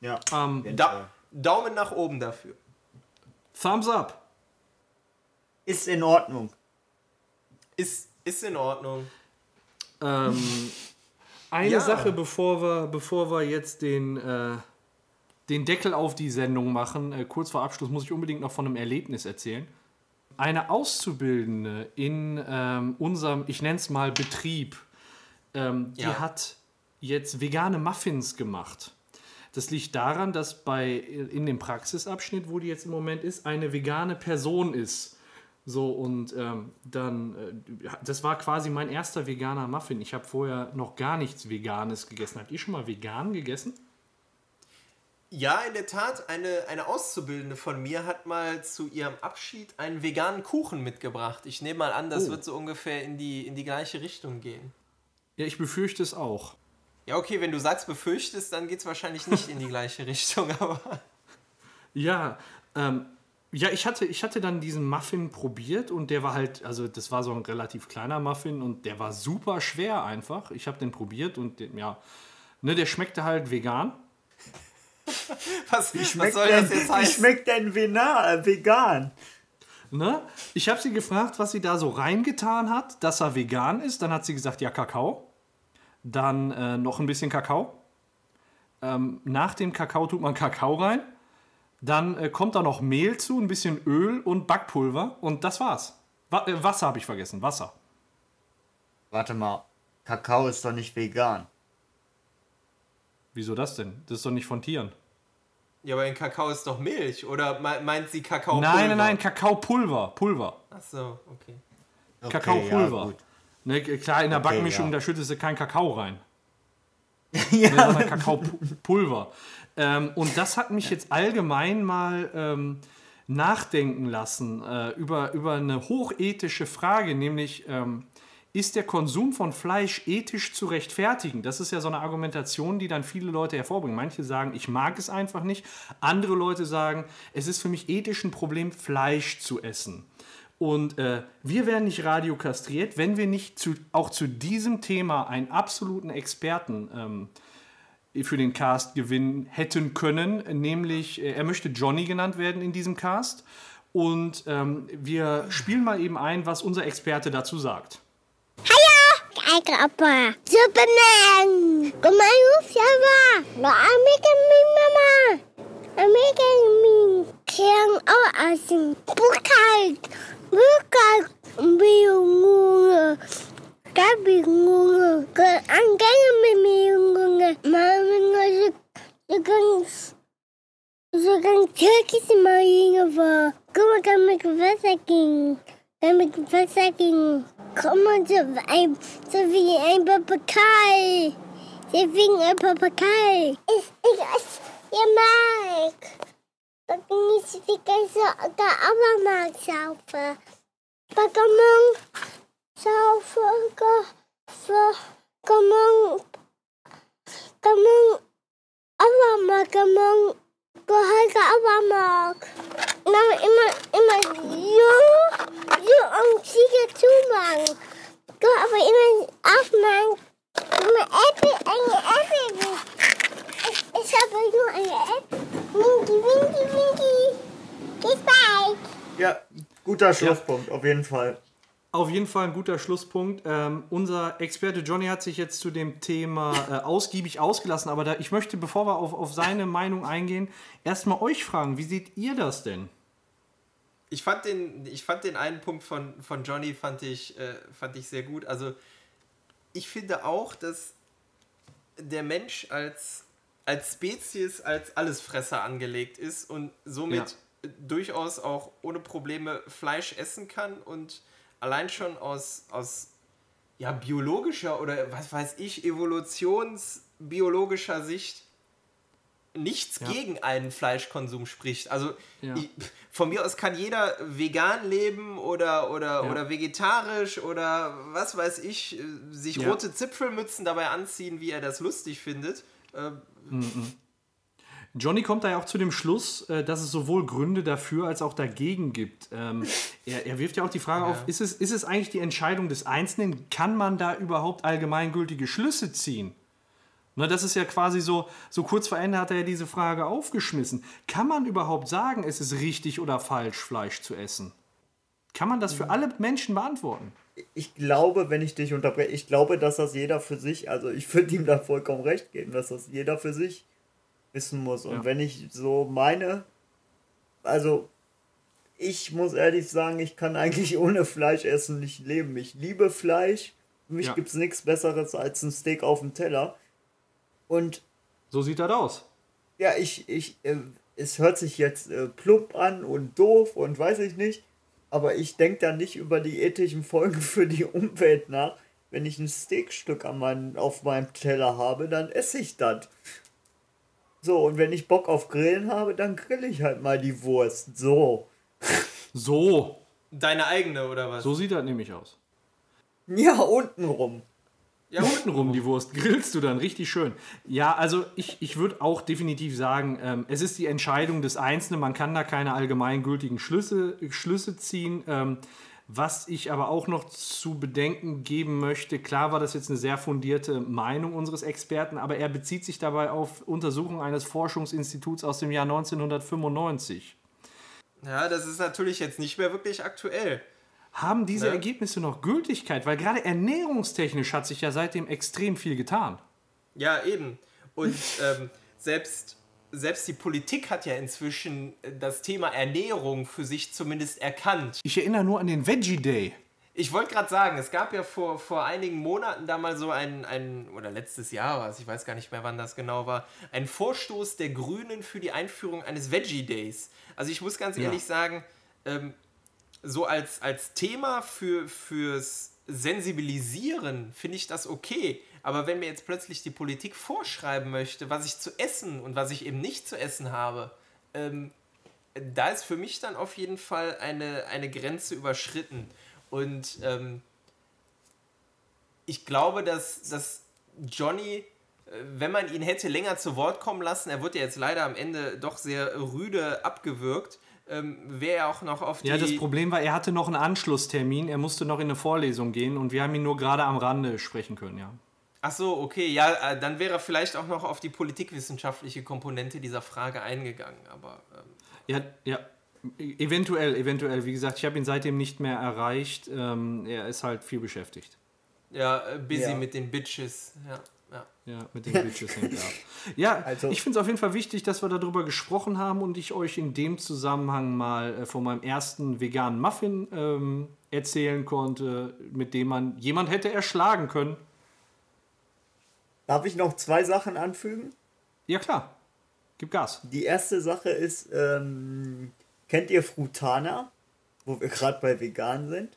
Ja. Ähm, Da, Daumen nach oben dafür. Thumbs up. Ist in Ordnung. Ist, ist in Ordnung. Ähm, eine Ja. Sache, bevor wir, bevor wir jetzt den, äh, den Deckel auf die Sendung machen, äh, kurz vor Abschluss muss ich unbedingt noch von einem Erlebnis erzählen. Eine Auszubildende in ähm, unserem, ich nenne es mal Betrieb, ähm, die Ja. hat jetzt vegane Muffins gemacht. Das liegt daran, dass bei in dem Praxisabschnitt, wo die jetzt im Moment ist, eine vegane Person ist. So, und ähm, dann, äh, das war quasi mein erster veganer Muffin. Ich habe vorher noch gar nichts Veganes gegessen. Habt ihr schon mal vegan gegessen? Ja, in der Tat, eine, eine Auszubildende von mir hat mal zu ihrem Abschied einen veganen Kuchen mitgebracht. Ich nehme mal an, das Oh. wird so ungefähr in die, in die gleiche Richtung gehen. Ja, ich befürchte es auch. Ja, okay, wenn du sagst befürchtest, dann geht es wahrscheinlich nicht in die gleiche Richtung, aber Ja, ähm, ja, ich hatte, ich hatte dann diesen Muffin probiert und der war halt, also das war so ein relativ kleiner Muffin und der war super schwer einfach. Ich habe den probiert und den, ja, ne, der schmeckte halt vegan. was, was Schmeckt soll denn, das jetzt wie heißen? schmeckt denn Vena, äh, vegan? Ne? Ich habe sie gefragt, was sie da so reingetan hat, dass er vegan ist. Dann hat sie gesagt, ja, Kakao. Dann äh, noch ein bisschen Kakao. Ähm, nach dem Kakao tut man Kakao rein. Dann äh, kommt da noch Mehl zu, ein bisschen Öl und Backpulver. Und das war's. Wa äh, Wasser habe ich vergessen. Wasser. Warte mal, Kakao ist doch nicht vegan. Wieso das denn? Das ist doch nicht von Tieren. Ja, aber in Kakao ist doch Milch. Oder me- meint sie Kakao? Nein, nein, nein, Kakaopulver. Pulver. Ach so, okay. Okay, Kakaopulver. Ja. Ne, klar, in der Okay, Backmischung, ja. da schüttest du kein Kakao rein. ja, sondern Kakaopulver. Ähm, und das hat mich jetzt allgemein mal ähm, nachdenken lassen äh, über, über eine hochethische Frage, nämlich ähm, ist der Konsum von Fleisch ethisch zu rechtfertigen? Das ist ja so eine Argumentation, die dann viele Leute hervorbringen. Manche sagen, ich mag es einfach nicht. Andere Leute sagen, es ist für mich ethisch ein Problem, Fleisch zu essen. Und äh, wir wären nicht radiokastriert, wenn wir nicht zu, auch zu diesem Thema einen absoluten Experten ähm, für den Cast gewinnen hätten können. Nämlich, äh, er möchte Johnny genannt werden in diesem Cast. Und ähm, wir spielen mal eben ein, was unser Experte dazu sagt. Kijk, papa. Superman. Kom maar, hoef je maar. Maar I'm making me, mama. I'm making me. Kern außen. Bukalt. Bukalt. Junge. Gabi, Junge. An Gänge mit mir, Junge. Mama, so ganz... So ganz türkisch in mijn Junge war. Guck mal, kann mit Wasser gehen. Kann mit Wasser gehen. Komm mal so, ein, so wie ein Papagei. Wie ein Papagei. Ich, ich, ich, ihr mag. Da ging ich die ganze, da aber mag saufen. Pokémon, saufen, go, so, come on. Come on. Aber mag, come on. Geheuge aber mag. Na, immer, immer jung, jung und Ziege zumachen. Go aber immer aufmachen. Winky, winky, winky. Bis bald. ja, guter Schlusspunkt, auf jeden Fall. Auf jeden Fall ein guter Schlusspunkt. Ähm, unser Experte Johnny hat sich jetzt zu dem Thema äh, ausgiebig ausgelassen, aber da, ich möchte, bevor wir auf, auf seine Meinung eingehen, erstmal euch fragen, wie seht ihr das denn? Ich fand den, ich fand den einen Punkt von, von Johnny fand ich, äh, fand ich sehr gut. Also ich finde auch, dass der Mensch als, als Spezies, als Allesfresser angelegt ist und somit ja. durchaus auch ohne Probleme Fleisch essen kann und allein schon aus, aus ja, biologischer oder was weiß ich, evolutionsbiologischer Sicht nichts ja. gegen einen Fleischkonsum spricht. Also ja. ich, von mir aus kann jeder vegan leben oder, oder, ja. oder vegetarisch oder was weiß ich, äh, sich rote Zipfelmützen dabei anziehen, wie er das lustig findet. Ähm, mhm. Johnny kommt da ja auch zu dem Schluss, äh, dass es sowohl Gründe dafür als auch dagegen gibt. Ähm, er, er, wirft ja auch die Frage ja. auf, ist es, ist es eigentlich die Entscheidung des Einzelnen? Kann man da überhaupt allgemeingültige Schlüsse ziehen? Na, das ist ja quasi so, so kurz vor Ende hat er ja diese Frage aufgeschmissen. Kann man überhaupt sagen, es ist richtig oder falsch, Fleisch zu essen? Kann man das für alle Menschen beantworten? Ich glaube, wenn ich dich unterbreche, ich glaube, dass das jeder für sich, also ich würde ihm da vollkommen recht geben, dass das jeder für sich wissen muss. Und ja. wenn ich so meine, also ich muss ehrlich sagen, ich kann eigentlich ohne Fleisch essen nicht leben. Ich liebe Fleisch. Für mich ja. gibt es nichts Besseres als ein Steak auf dem Teller. Und. So sieht das aus. Ja, ich, ich, äh, es hört sich jetzt äh, plump an und doof und weiß ich nicht. Aber ich denke da nicht über die ethischen Folgen für die Umwelt nach. Wenn ich ein Steakstück an mein, auf meinem Teller habe, dann esse ich das. So, und wenn ich Bock auf Grillen habe, dann grill ich halt mal die Wurst. So. So. Deine eigene, oder was? So sieht das nämlich aus. Ja, untenrum. Ja, untenrum die Wurst grillst du dann richtig schön. Ja, also ich, ich würde auch definitiv sagen, ähm, es ist die Entscheidung des Einzelnen. Man kann da keine allgemeingültigen Schlüsse, Schlüsse ziehen. Ähm, was ich aber auch noch zu bedenken geben möchte, klar war das jetzt eine sehr fundierte Meinung unseres Experten, aber er bezieht sich dabei auf Untersuchungen eines Forschungsinstituts aus dem Jahr 1995. Ja, das ist natürlich jetzt nicht mehr wirklich aktuell. Haben diese ne? Ergebnisse noch Gültigkeit? Weil gerade ernährungstechnisch hat sich ja seitdem extrem viel getan. Ja, eben. Und ähm, selbst selbst die Politik hat ja inzwischen äh, das Thema Ernährung für sich zumindest erkannt. Ich erinnere nur an den Veggie Day. Ich wollte gerade sagen, es gab ja vor, vor einigen Monaten da mal so ein, ein, oder letztes Jahr war es, ich weiß gar nicht mehr, wann das genau war, ein Vorstoß der Grünen für die Einführung eines Veggie Days. Also ich muss ganz ehrlich ja. sagen, ähm, so als, als Thema für, fürs Sensibilisieren finde ich das okay. Aber wenn mir jetzt plötzlich die Politik vorschreiben möchte, was ich zu essen und was ich eben nicht zu essen habe, ähm, da ist für mich dann auf jeden Fall eine, eine Grenze überschritten. Und ähm, ich glaube, dass, dass Johnny, äh, wenn man ihn hätte länger zu Wort kommen lassen, er wird ja jetzt leider am Ende doch sehr rüde abgewürgt, ähm, wäre er auch noch auf die. Ja, das Problem war, er hatte noch einen Anschlusstermin, er musste noch in eine Vorlesung gehen und wir haben ihn nur gerade am Rande sprechen können, ja. Ach so, okay, ja, äh, dann wäre er vielleicht auch noch auf die politikwissenschaftliche Komponente dieser Frage eingegangen, aber. Ähm ja, ja, eventuell, eventuell. Wie gesagt, ich habe ihn seitdem nicht mehr erreicht. Ähm, er ist halt viel beschäftigt. Ja, äh, busy ja. mit den Bitches, ja. Ja. ja, mit den Bitches hängt ab. Ja, also, ich finde es auf jeden Fall wichtig, dass wir darüber gesprochen haben und ich euch in dem Zusammenhang mal äh, von meinem ersten veganen Muffin ähm, erzählen konnte, mit dem man jemand hätte erschlagen können. Darf ich noch zwei Sachen anfügen? Ja, klar. Gib Gas. Die erste Sache ist, ähm, kennt ihr Frutana? Wo wir gerade bei vegan sind?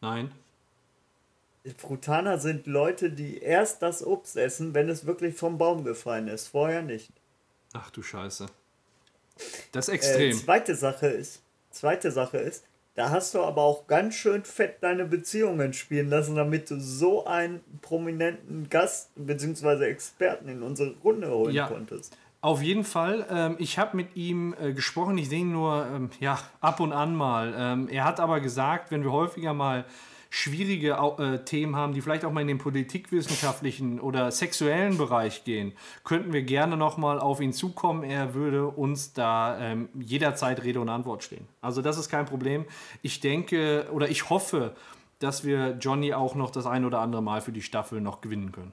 Nein. Frutaner sind Leute, die erst das Obst essen, wenn es wirklich vom Baum gefallen ist. Vorher nicht. Ach du Scheiße. Das ist extrem. Äh, zweite Sache ist, zweite Sache ist, da hast du aber auch ganz schön fett deine Beziehungen spielen lassen, damit du so einen prominenten Gast bzw. Experten in unsere Runde holen ja. konntest. Auf jeden Fall. Ähm, ich habe mit ihm äh, gesprochen. Ich sehe ihn nur ähm, ja, ab und an mal. Ähm, er hat aber gesagt, wenn wir häufiger mal schwierige äh, Themen haben, die vielleicht auch mal in den politikwissenschaftlichen oder sexuellen Bereich gehen, könnten wir gerne nochmal auf ihn zukommen. Er würde uns da ähm, jederzeit Rede und Antwort stehen. Also das ist kein Problem. Ich denke oder ich hoffe, dass wir Johnny auch noch das ein oder andere Mal für die Staffel noch gewinnen können.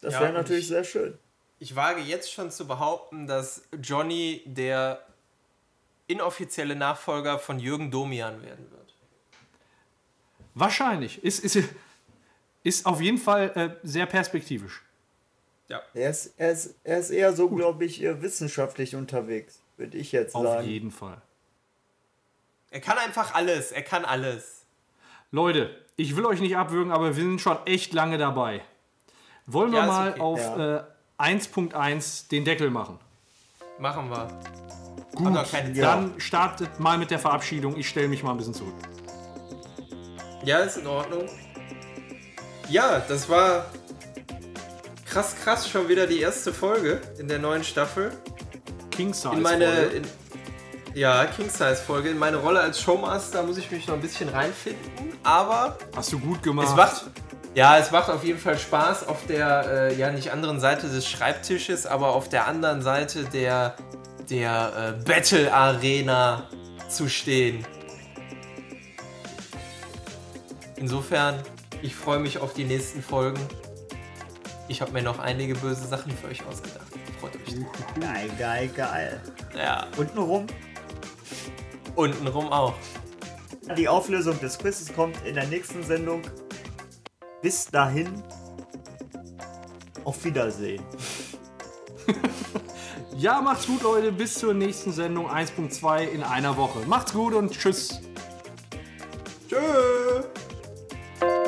Das Ja, wäre natürlich ich- sehr schön. Ich wage jetzt schon zu behaupten, dass Johnny der inoffizielle Nachfolger von Jürgen Domian werden wird. Wahrscheinlich. Ist, ist, ist auf jeden Fall äh, sehr perspektivisch. Er ist, er ist, er ist eher so, glaube ich, äh, wissenschaftlich unterwegs, würde ich jetzt Auf sagen. jeden Fall. Er kann einfach alles, er kann alles. Leute, ich will euch nicht abwürgen, aber wir sind schon echt lange dabei. Wollen wir Ja, ist mal okay. auf Ja. äh, 1.1 den Deckel machen? Machen wir. Gut, dann startet mal mit der Verabschiedung. Ich stelle mich mal ein bisschen zurück. Ja, ist in Ordnung. Ja, das war krass, krass schon wieder die erste Folge in der neuen Staffel. King Size. In meine, in, ja, King Size Folge. In meine Rolle als Showmaster muss ich mich noch ein bisschen reinfinden, aber Hast du gut gemacht. es macht, ja, es macht auf jeden Fall Spaß auf der, äh, ja, nicht anderen Seite des Schreibtisches, aber auf der anderen Seite der, der äh, Battle Arena zu stehen. Insofern, ich freue mich auf die nächsten Folgen. Ich habe mir noch einige böse Sachen für euch ausgedacht. Freut euch. Geil, geil, geil. Ja, Untenrum, untenrum auch. die Auflösung des Quizzes kommt in der nächsten Sendung. Bis dahin, auf Wiedersehen. Ja, macht's gut, Leute. Bis zur nächsten Sendung 1.2 in einer Woche. Macht's gut und tschüss. Tschö. ピッ!